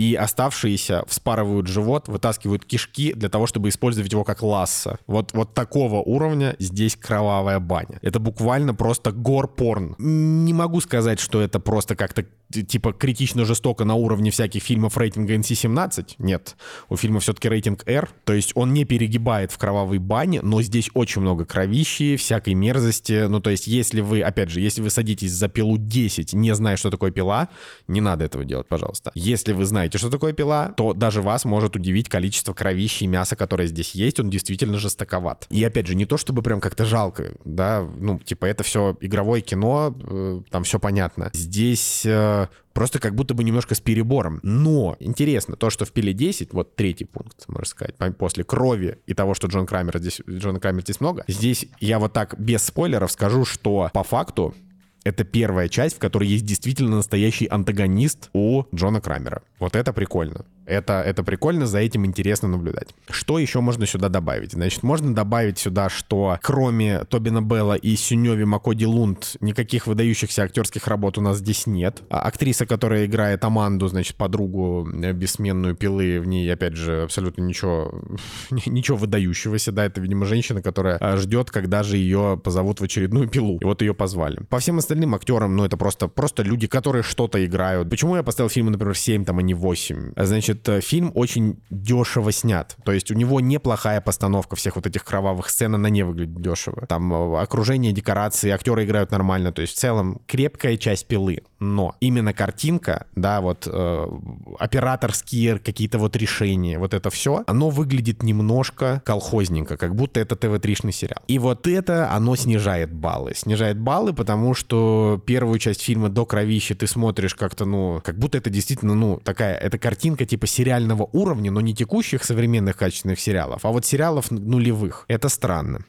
и оставшиеся вспарывают живот, вытаскивают кишки для того, чтобы использовать его как ласса. Вот, вот такого уровня здесь кровавая баня. Это буквально просто гор-порн. Не могу сказать, что это просто как-то типа критично жестоко на уровне всяких фильмов рейтинга NC-17. Нет, у фильма все-таки рейтинг R, то есть он не перегибает в кровавой бане, но здесь очень много кровищи, всякой мерзости. Ну, то есть если вы, опять же, если вы садитесь за пилу 10, не зная, что такое пила, не надо этого делать, пожалуйста. Если вы знаете, что такое пила, то даже вас может удивить количество кровищи и мяса, которое здесь есть, он действительно жестоковат. И опять же, не то чтобы прям как-то жалко, да, ну, типа это все игровое кино, э, там все понятно. Здесь э, просто как будто бы немножко с перебором. Но интересно, то, что в пиле 10, вот третий пункт, можно сказать, после крови и того, что Джон Крамер здесь, Джона Крамер здесь много, здесь я вот так без спойлеров скажу, что по факту это первая часть, в которой есть действительно настоящий антагонист у Джона Крамера. Вот это прикольно. Это, это прикольно, за этим интересно наблюдать. Что еще можно сюда добавить? Значит, можно добавить сюда, что кроме Тобина Белла и Сюневи Макоди Лунд никаких выдающихся актерских работ у нас здесь нет. А актриса, которая играет Аманду, значит, подругу э, бессменную пилы, в ней, опять же, абсолютно ничего, ничего выдающегося, да, это, видимо, женщина, которая а, ждет, когда же ее позовут в очередную пилу. И вот ее позвали. По всем остальным актерам, ну, это просто, просто люди, которые что-то играют. Почему я поставил фильмы, например, 7, там, а не 8? Значит, значит, фильм очень дешево снят. То есть у него неплохая постановка всех вот этих кровавых сцен, она не выглядит дешево. Там э, окружение, декорации, актеры играют нормально. То есть в целом крепкая часть пилы. Но именно картинка, да, вот э, операторские какие-то вот решения, вот это все, оно выглядит немножко колхозненько, как будто это ТВ-тришный сериал. И вот это, оно снижает баллы. Снижает баллы, потому что первую часть фильма до кровища ты смотришь как-то, ну, как будто это действительно, ну, такая, это картинка типа сериального уровня, но не текущих современных качественных сериалов, а вот сериалов нулевых. Это странно.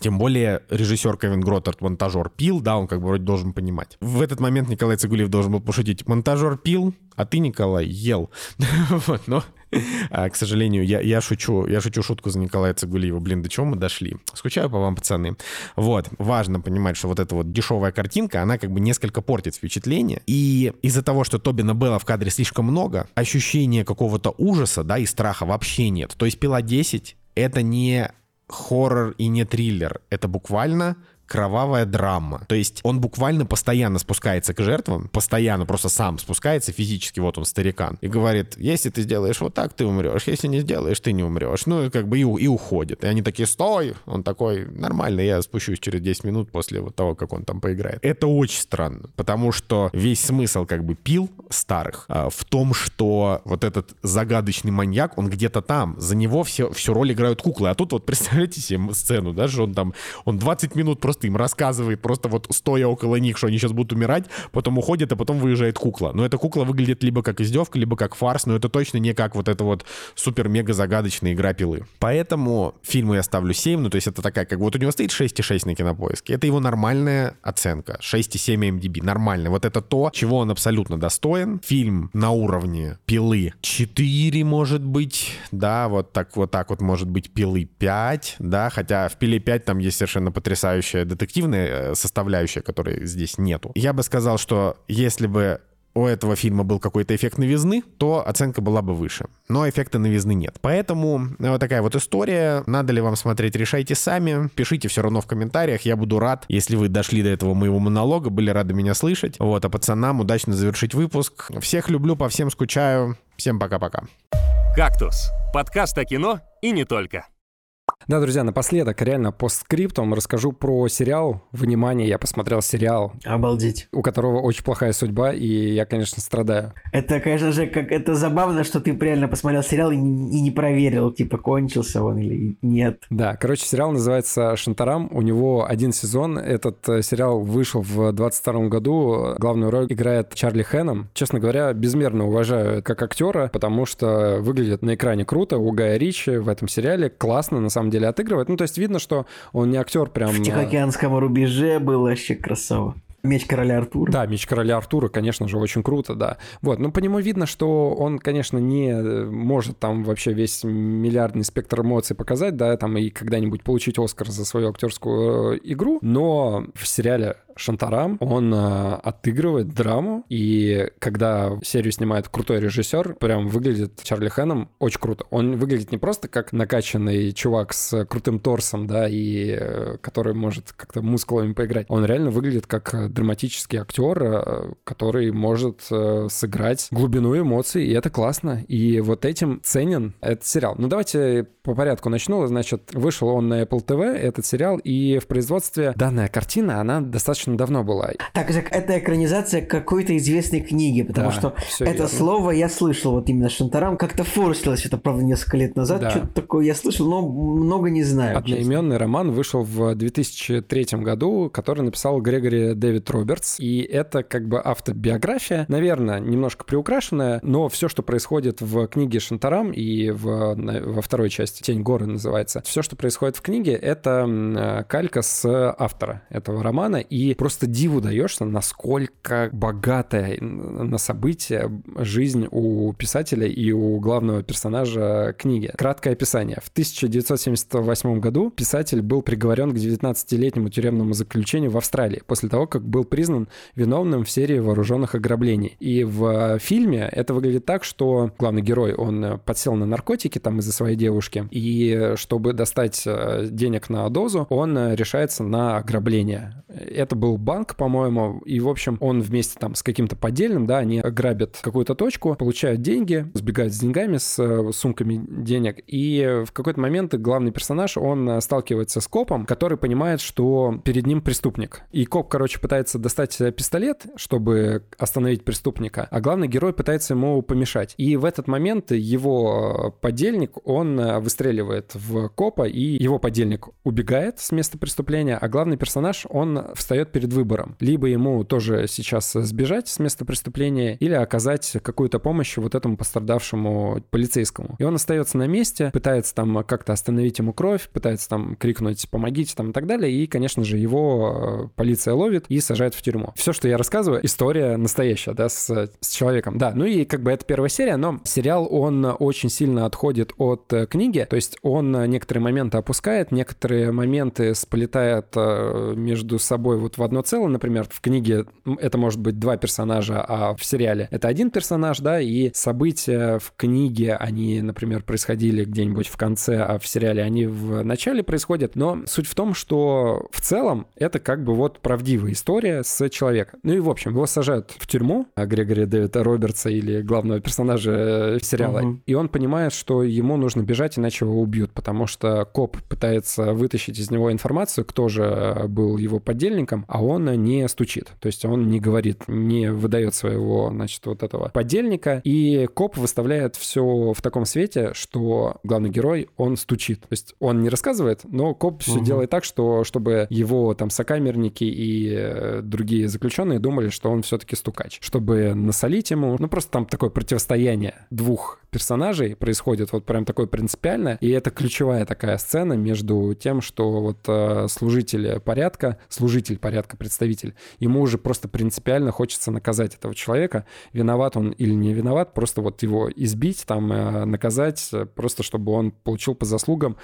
Тем более режиссер Кевин Гроттард, монтажер пил, да, он как бы вроде должен понимать. В этот момент Николай Цигулиев должен был пошутить. Монтажер пил, а ты, Николай, ел. вот, но а, к сожалению, я, я шучу, я шучу шутку за Николая Цигулиева. Блин, до чего мы дошли? Скучаю по вам, пацаны. Вот, важно понимать, что вот эта вот дешевая картинка, она как бы несколько портит впечатление. И из-за того, что Тобина Белла в кадре слишком много, ощущения какого-то ужаса, да, и страха вообще нет. То есть «Пила 10» — это не хоррор и не триллер. Это буквально кровавая драма. То есть он буквально постоянно спускается к жертвам, постоянно просто сам спускается физически, вот он старикан, и говорит, если ты сделаешь вот так, ты умрешь, если не сделаешь, ты не умрешь. Ну и как бы и, и уходит. И они такие, стой! Он такой, нормально, я спущусь через 10 минут после вот того, как он там поиграет. Это очень странно, потому что весь смысл как бы пил старых а, в том, что вот этот загадочный маньяк, он где-то там, за него все, всю роль играют куклы. А тут вот представляете себе сцену, да, что он там, он 20 минут просто просто им рассказывает, просто вот стоя около них, что они сейчас будут умирать, потом уходит, а потом выезжает кукла. Но эта кукла выглядит либо как издевка, либо как фарс, но это точно не как вот эта вот супер-мега загадочная игра пилы. Поэтому фильму я ставлю 7, ну то есть это такая, как вот у него стоит 6,6 на кинопоиске. Это его нормальная оценка. 6,7 MDB. Нормально. Вот это то, чего он абсолютно достоин. Фильм на уровне пилы 4, может быть. Да, вот так вот так вот может быть пилы 5, да, хотя в пиле 5 там есть совершенно потрясающая детективная э, составляющая, которой здесь нету. Я бы сказал, что если бы у этого фильма был какой-то эффект новизны, то оценка была бы выше. Но эффекта новизны нет. Поэтому э, вот такая вот история. Надо ли вам смотреть, решайте сами. Пишите все равно в комментариях. Я буду рад, если вы дошли до этого моего монолога, были рады меня слышать. Вот, а пацанам удачно завершить выпуск. Всех люблю, по всем скучаю. Всем пока-пока. «Кактус» — подкаст о кино и не только. Да, друзья, напоследок, реально по скриптам расскажу про сериал. Внимание, я посмотрел сериал. Обалдеть. У которого очень плохая судьба, и я, конечно, страдаю. Это, конечно же, как это забавно, что ты реально посмотрел сериал и, и не проверил, типа, кончился он или нет. Да, короче, сериал называется «Шантарам». У него один сезон. Этот э, сериал вышел в 22 году. Главную роль играет Чарли Хэном. Честно говоря, безмерно уважаю как актера, потому что выглядит на экране круто. У Гая Ричи в этом сериале классно, на самом деле, отыгрывает. Ну, то есть видно, что он не актер прям... В Тихоокеанском рубеже был вообще красава. Меч короля Артура. Да, меч короля Артура, конечно же, очень круто, да. Вот, ну по нему видно, что он, конечно, не может там вообще весь миллиардный спектр эмоций показать, да, там и когда-нибудь получить Оскар за свою актерскую э, игру, но в сериале Шантарам, он э, отыгрывает драму, и когда серию снимает крутой режиссер, прям выглядит Чарли Хэном очень круто. Он выглядит не просто как накачанный чувак с крутым торсом, да, и э, который может как-то мускулами поиграть. Он реально выглядит как драматический актер, э, который может э, сыграть глубину эмоций, и это классно. И вот этим ценен этот сериал. Ну, давайте по порядку начну. Значит, вышел он на Apple TV, этот сериал, и в производстве данная картина, она достаточно давно была. Так, это экранизация какой-то известной книги, потому Да, что это верно. слово я слышал, вот именно Шантарам, как-то форсилось это, правда, несколько лет назад, Да. что-то такое я слышал, но много не знаю. честно. Одноименный роман вышел в 2003 году, который написал Грегори Дэвид Робертс. И это как бы автобиография, наверное, немножко приукрашенная, но все, что происходит в книге Шантарам и в, во второй части «Тень горы» называется, все, что происходит в книге, это э, калька с автора этого романа. И просто диву даешься, насколько богатая на события жизнь у писателя и у главного персонажа книги. Краткое описание. В 1978 году писатель был приговорен к 19-летнему тюремному заключению в Австралии после того, как был признан виновным в серии вооруженных ограблений. И в фильме это выглядит так, что главный герой, он подсел на наркотики там из-за своей девушки, и чтобы достать э, денег на дозу, он э, решается на ограбление. Это был банк, по-моему, и, в общем, он вместе там с каким-то поддельным, да, они грабят какую-то точку, получают деньги, сбегают с деньгами, с э, сумками денег, и в какой-то момент главный персонаж, он э, сталкивается с копом, который понимает, что перед ним преступник. И коп, короче, пытается достать э, пистолет, чтобы остановить преступника, а главный герой пытается ему помешать. И в этот момент его э, подельник, он э, выстреливает в копа, и его подельник убегает с места преступления, а главный персонаж, он встает перед выбором. Либо ему тоже сейчас сбежать с места преступления, или оказать какую-то помощь вот этому пострадавшему полицейскому. И он остается на месте, пытается там как-то остановить ему кровь, пытается там крикнуть «помогите» там и так далее, и, конечно же, его э, полиция ловит и сажает в тюрьму. Все, что я рассказываю, история настоящая, да, с, с человеком. Да, ну и как бы это первая серия, но сериал, он очень сильно отходит от э, книги, то есть он э, некоторые моменты опускает, некоторые моменты сплетает э, между собой вот в одно целое, например, в книге это может быть два персонажа, а в сериале это один персонаж, да, и события в книге, они, например, происходили где-нибудь в конце, а в сериале они в начале происходят, но суть в том, что в целом это как бы вот правдивая история с человеком. Ну и, в общем, его сажают в тюрьму, а Грегори Дэвида Робертса или главного персонажа э, сериала, Мгм. и он понимает, что ему нужно бежать, иначе его убьют, потому что коп пытается вытащить из него информацию, кто же э, был его подельником, а он не стучит. То есть он не говорит, не выдает своего, значит, вот этого подельника. И коп выставляет все в таком свете, что главный герой, он стучит. То есть он не рассказывает, но коп все Мгм. делает так, что чтобы его там сокамерники и э, другие заключенные думали, что он все-таки стукач. Чтобы насолить ему, ну просто там такое противостояние двух персонажей происходит вот прям такое принципиальное, и это ключевая такая сцена между тем, что вот э, служитель порядка, служитель порядка, представитель, ему уже просто принципиально хочется наказать этого человека, виноват он или не виноват, просто вот его избить, там, э, наказать, э, просто чтобы он получил по заслугам,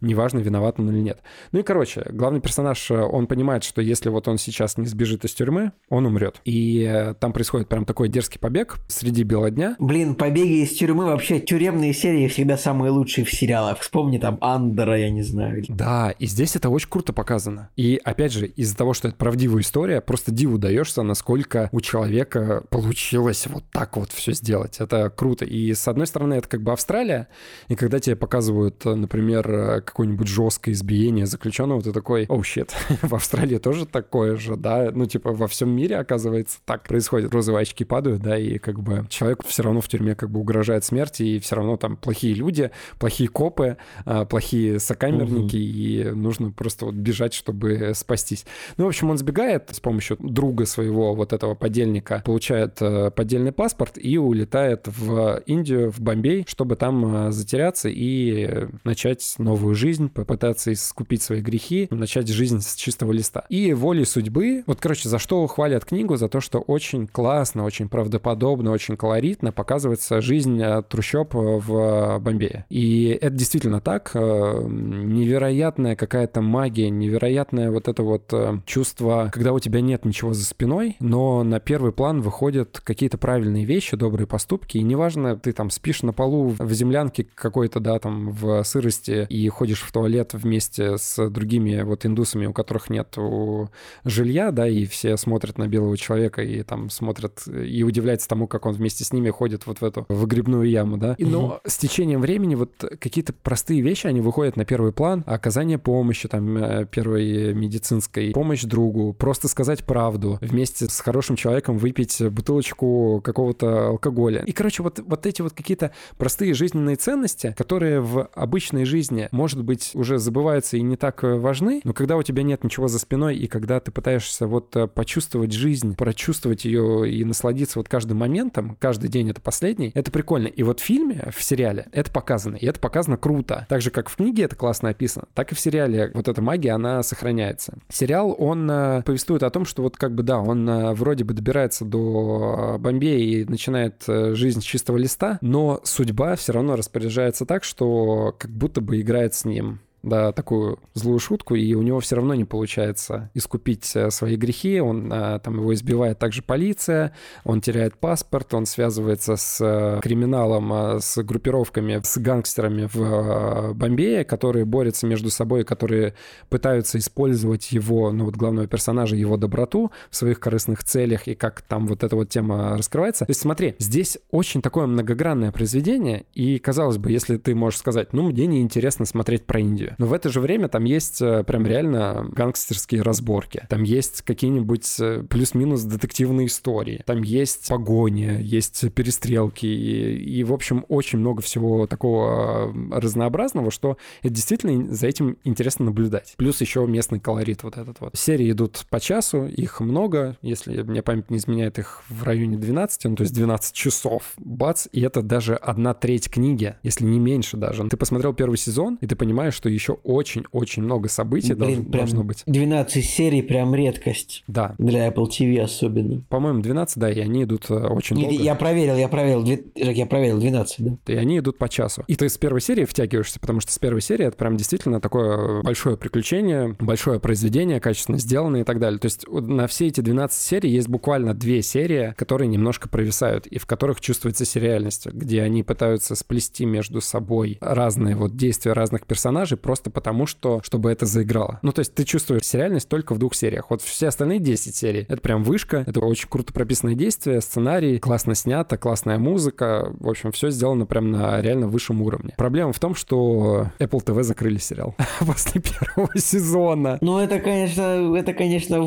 неважно, виноват он или нет. Ну и, короче, главный персонаж, э, он понимает, что если вот он сейчас не сбежит из тюрьмы, он умрет. И э, там происходит прям такой дерзкий побег среди бела дня. Блин, побеги из тюрьмы вообще тюремные серии всегда самые лучшие в сериалах. Вспомни там Андера, я не знаю. Да, и здесь это очень круто показано. И опять же, из-за того, что это правдивая история, просто диву даешься, насколько у человека получилось вот так вот все сделать. Это круто. И с одной стороны, это как бы Австралия, и когда тебе показывают, например, какое-нибудь жесткое избиение заключенного, ты такой, оу, oh, щит, в Австралии тоже такое же, да? Ну, типа, во всем мире, оказывается, так происходит. Розовые очки падают, да, и как бы человеку все равно в тюрьме как бы угрожает смерть, и все равно там плохие люди, плохие копы, а, плохие сокамерники, угу. и нужно просто вот бежать, чтобы спастись. Ну, в общем, он сбегает с помощью друга своего вот этого подельника, получает э, поддельный паспорт и улетает в Индию, в Бомбей, чтобы там э, затеряться и начать новую жизнь, попытаться искупить свои грехи, начать жизнь с чистого листа. И волей судьбы, вот, короче, за что хвалят книгу? За то, что очень классно, очень правдоподобно, очень колоритно показывается жизнь э, трущоб в Бомбее. И это действительно так. Невероятная какая-то магия, невероятное вот это вот чувство, когда у тебя нет ничего за спиной, но на первый план выходят какие-то правильные вещи, добрые поступки, и неважно, ты там спишь на полу в землянке какой-то, да, там в сырости и ходишь в туалет вместе с другими вот индусами, у которых нет жилья, да, и все смотрят на белого человека и там смотрят и удивляются тому, как он вместе с ними ходит вот в эту выгребную яму, да. И, но угу. с течением времени вот какие-то простые вещи, они выходят на первый план, оказание помощи, там, э, первой медицинской, помощь другу, просто сказать правду, вместе с хорошим человеком выпить бутылочку какого-то алкоголя. И, короче, вот, вот эти вот какие-то простые жизненные ценности, которые в обычной жизни, может быть, уже забываются и не так важны, но когда у тебя нет ничего за спиной, и когда ты пытаешься вот э, почувствовать жизнь, прочувствовать ее и насладиться вот каждым моментом, каждый день это последний, это прикольно. И вот в фильме, в сериале это показано, и это показано круто. Так же, как в книге это классно описано, так и в сериале вот эта магия, она сохраняется. Сериал, он э, повествует о том, что вот как бы, да, он э, вроде бы добирается до Бомбея и начинает жизнь с чистого листа, но судьба все равно распоряжается так, что как будто бы играет с ним да, такую злую шутку, и у него все равно не получается искупить э, свои грехи, он э, там его избивает также полиция, он теряет паспорт, он связывается с э, криминалом, с группировками, с гангстерами в Бомбее, которые борются между собой, которые пытаются использовать его, ну вот главного персонажа, его доброту в своих корыстных целях, и как там вот эта вот тема раскрывается. То есть смотри, здесь очень такое многогранное произведение, и казалось бы, если ты можешь сказать, ну мне не интересно смотреть про Индию. Но в это же время там есть э, прям реально гангстерские разборки. Там есть какие-нибудь э, плюс-минус детективные истории. Там есть погони, есть перестрелки. И, и, в общем, очень много всего такого э, разнообразного, что это действительно за этим интересно наблюдать. Плюс еще местный колорит вот этот вот. Серии идут по часу, их много. Если мне память не изменяет, их в районе 12, ну то есть 12 часов. Бац, и это даже одна треть книги, если не меньше даже. Ты посмотрел первый сезон, и ты понимаешь, что еще очень-очень много событий Блин, должно, должно быть. 12 серий прям редкость. Да. Для Apple TV особенно. По-моему, 12, да, и они идут э, очень долго. Я проверил, я проверил, я проверил 12, да. И они идут по часу. И ты с первой серии втягиваешься, потому что с первой серии это прям действительно такое большое приключение, большое произведение, качественно сделанное и так далее. То есть на все эти 12 серий есть буквально две серии, которые немножко провисают, и в которых чувствуется сериальность, где они пытаются сплести между собой разные вот действия разных персонажей, просто потому, что, чтобы это заиграло. Ну, то есть ты чувствуешь сериальность только в двух сериях. Вот все остальные 10 серий — это прям вышка, это очень круто прописанное действие, сценарий, классно снято, классная музыка. В общем, все сделано прям на реально высшем уровне. Проблема в том, что Apple TV закрыли сериал после первого сезона. Ну, это, конечно, это, конечно,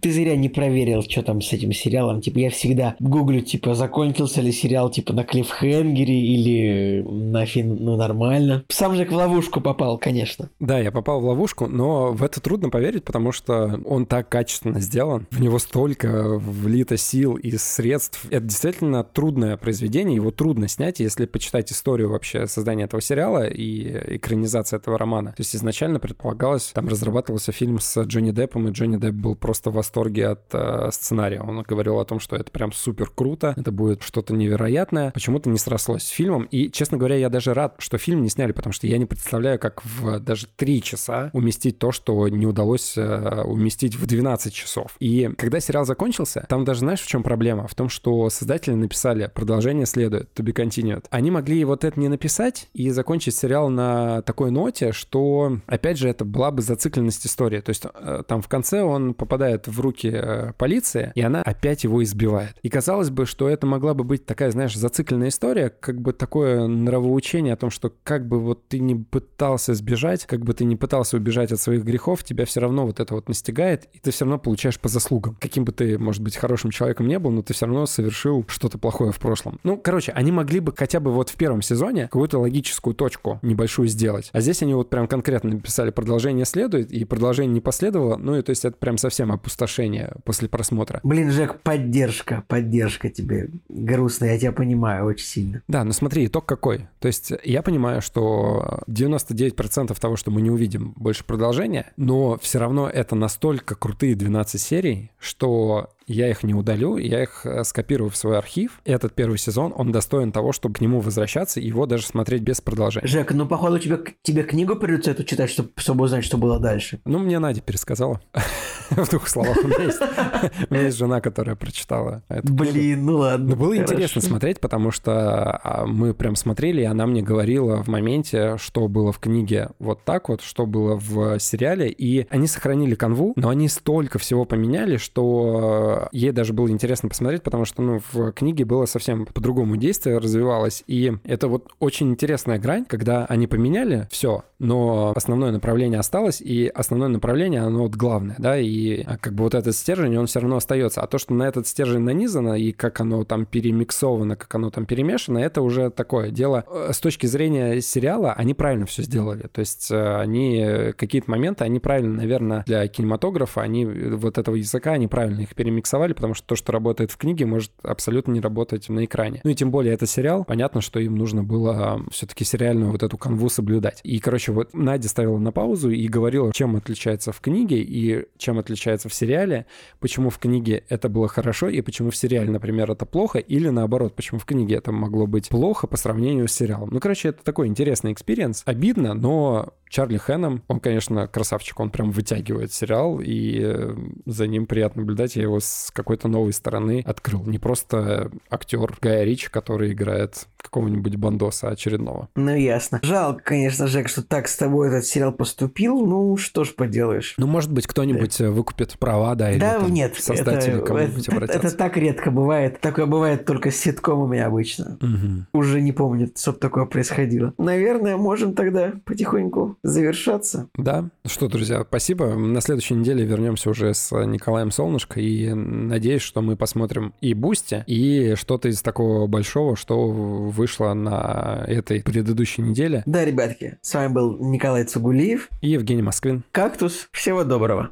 ты зря не проверил, что там с этим сериалом. Типа, я всегда гуглю, типа, закончился ли сериал, типа, на клиффхенгере или на фин... ну, нормально. Сам же в ловушку попал, конечно конечно. Да, я попал в ловушку, но в это трудно поверить, потому что он так качественно сделан, в него столько влито сил и средств. Это действительно трудное произведение, его трудно снять, если почитать историю вообще создания этого сериала и экранизации этого романа. То есть изначально предполагалось, там разрабатывался фильм с Джонни Деппом, и Джонни Депп был просто в восторге от э, сценария. Он говорил о том, что это прям супер круто, это будет что-то невероятное. Почему-то не срослось с фильмом, и, честно говоря, я даже рад, что фильм не сняли, потому что я не представляю, как в в даже 3 часа уместить то, что не удалось э, уместить в 12 часов. И когда сериал закончился, там даже знаешь, в чем проблема? В том, что создатели написали «Продолжение следует», to be continued. Они могли вот это не написать и закончить сериал на такой ноте, что, опять же, это была бы зацикленность истории. То есть э, там в конце он попадает в руки э, полиции, и она опять его избивает. И казалось бы, что это могла бы быть такая, знаешь, зацикленная история, как бы такое нравоучение о том, что как бы вот ты не пытался сбежать, как бы ты не пытался убежать от своих грехов, тебя все равно вот это вот настигает, и ты все равно получаешь по заслугам. Каким бы ты, может быть, хорошим человеком не был, но ты все равно совершил что-то плохое в прошлом. Ну, короче, они могли бы хотя бы вот в первом сезоне какую-то логическую точку небольшую сделать. А здесь они вот прям конкретно написали продолжение следует, и продолжение не последовало. Ну, и то есть это прям совсем опустошение после просмотра. Блин, Жек, поддержка, поддержка тебе. Грустно, я тебя понимаю очень сильно. Да, но смотри, итог какой. То есть я понимаю, что 99% того, что мы не увидим больше продолжения, но все равно это настолько крутые 12 серий, что я их не удалю, я их э, скопирую в свой архив. Этот первый сезон, он достоин того, чтобы к нему возвращаться и его даже смотреть без продолжения. Жек, ну, походу, тебе, тебе книгу придется эту читать, чтобы, чтобы узнать, что было дальше. Ну, мне Надя пересказала. В двух словах. У меня есть, у меня есть жена, которая прочитала это. Блин, ну ладно. Ну, было интересно смотреть, потому что а, мы прям смотрели, и она мне говорила в моменте, что было в книге вот так вот, что было в сериале, и они сохранили канву, но они столько всего поменяли, что ей даже было интересно посмотреть, потому что, ну, в книге было совсем по-другому действие развивалось, и это вот очень интересная грань, когда они поменяли все, но основное направление осталось, и основное направление, оно вот главное, да, и а, как бы вот этот стержень, он все равно остается. А то, что на этот стержень нанизано, и как оно там перемиксовано, как оно там перемешано, это уже такое дело. Э, с точки зрения сериала, они правильно все сделали. То есть э, они э, какие-то моменты, они правильно, наверное, для кинематографа, они вот этого языка, они правильно их перемиксовали, потому что то, что работает в книге, может абсолютно не работать на экране. Ну и тем более это сериал, понятно, что им нужно было все-таки сериальную вот эту канву соблюдать. И, короче, вот Надя ставила на паузу и говорила, чем отличается в книге и чем отличается в сериале, почему в книге это было хорошо и почему в сериале, например, это плохо, или наоборот, почему в книге это могло быть плохо по сравнению с сериалом. Ну, короче, это такой интересный experience. Обидно, но Чарли Ханнэм, он, конечно, красавчик, он прям вытягивает сериал, и э, за ним приятно наблюдать. Я его с какой-то новой стороны открыл. Не просто актер Гая Рич, который играет какого-нибудь бандоса очередного. Ну, ясно. Жалко, конечно, Жек, что так с тобой этот сериал поступил. Ну, что ж поделаешь. Ну, может быть, кто-нибудь да. выкупит права, да, или да, там, нет, создатели это, кого-нибудь это, обратятся. Это так редко бывает. Такое бывает только с ситкомами обычно. Мгм. Уже не помню, чтобы такое происходило. Наверное, можем тогда потихоньку завершаться. Да. Ну что, друзья, спасибо. На следующей неделе вернемся уже с Николаем Солнышко, и надеюсь, что мы посмотрим и Бусти, и что-то из такого большого, что вышло на этой предыдущей неделе. Да, ребятки, с вами был Николай Цугулиев. И Евгений Москвин. Кактус. Всего доброго.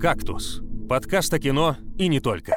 «Кактус» — подкаст о кино и не только.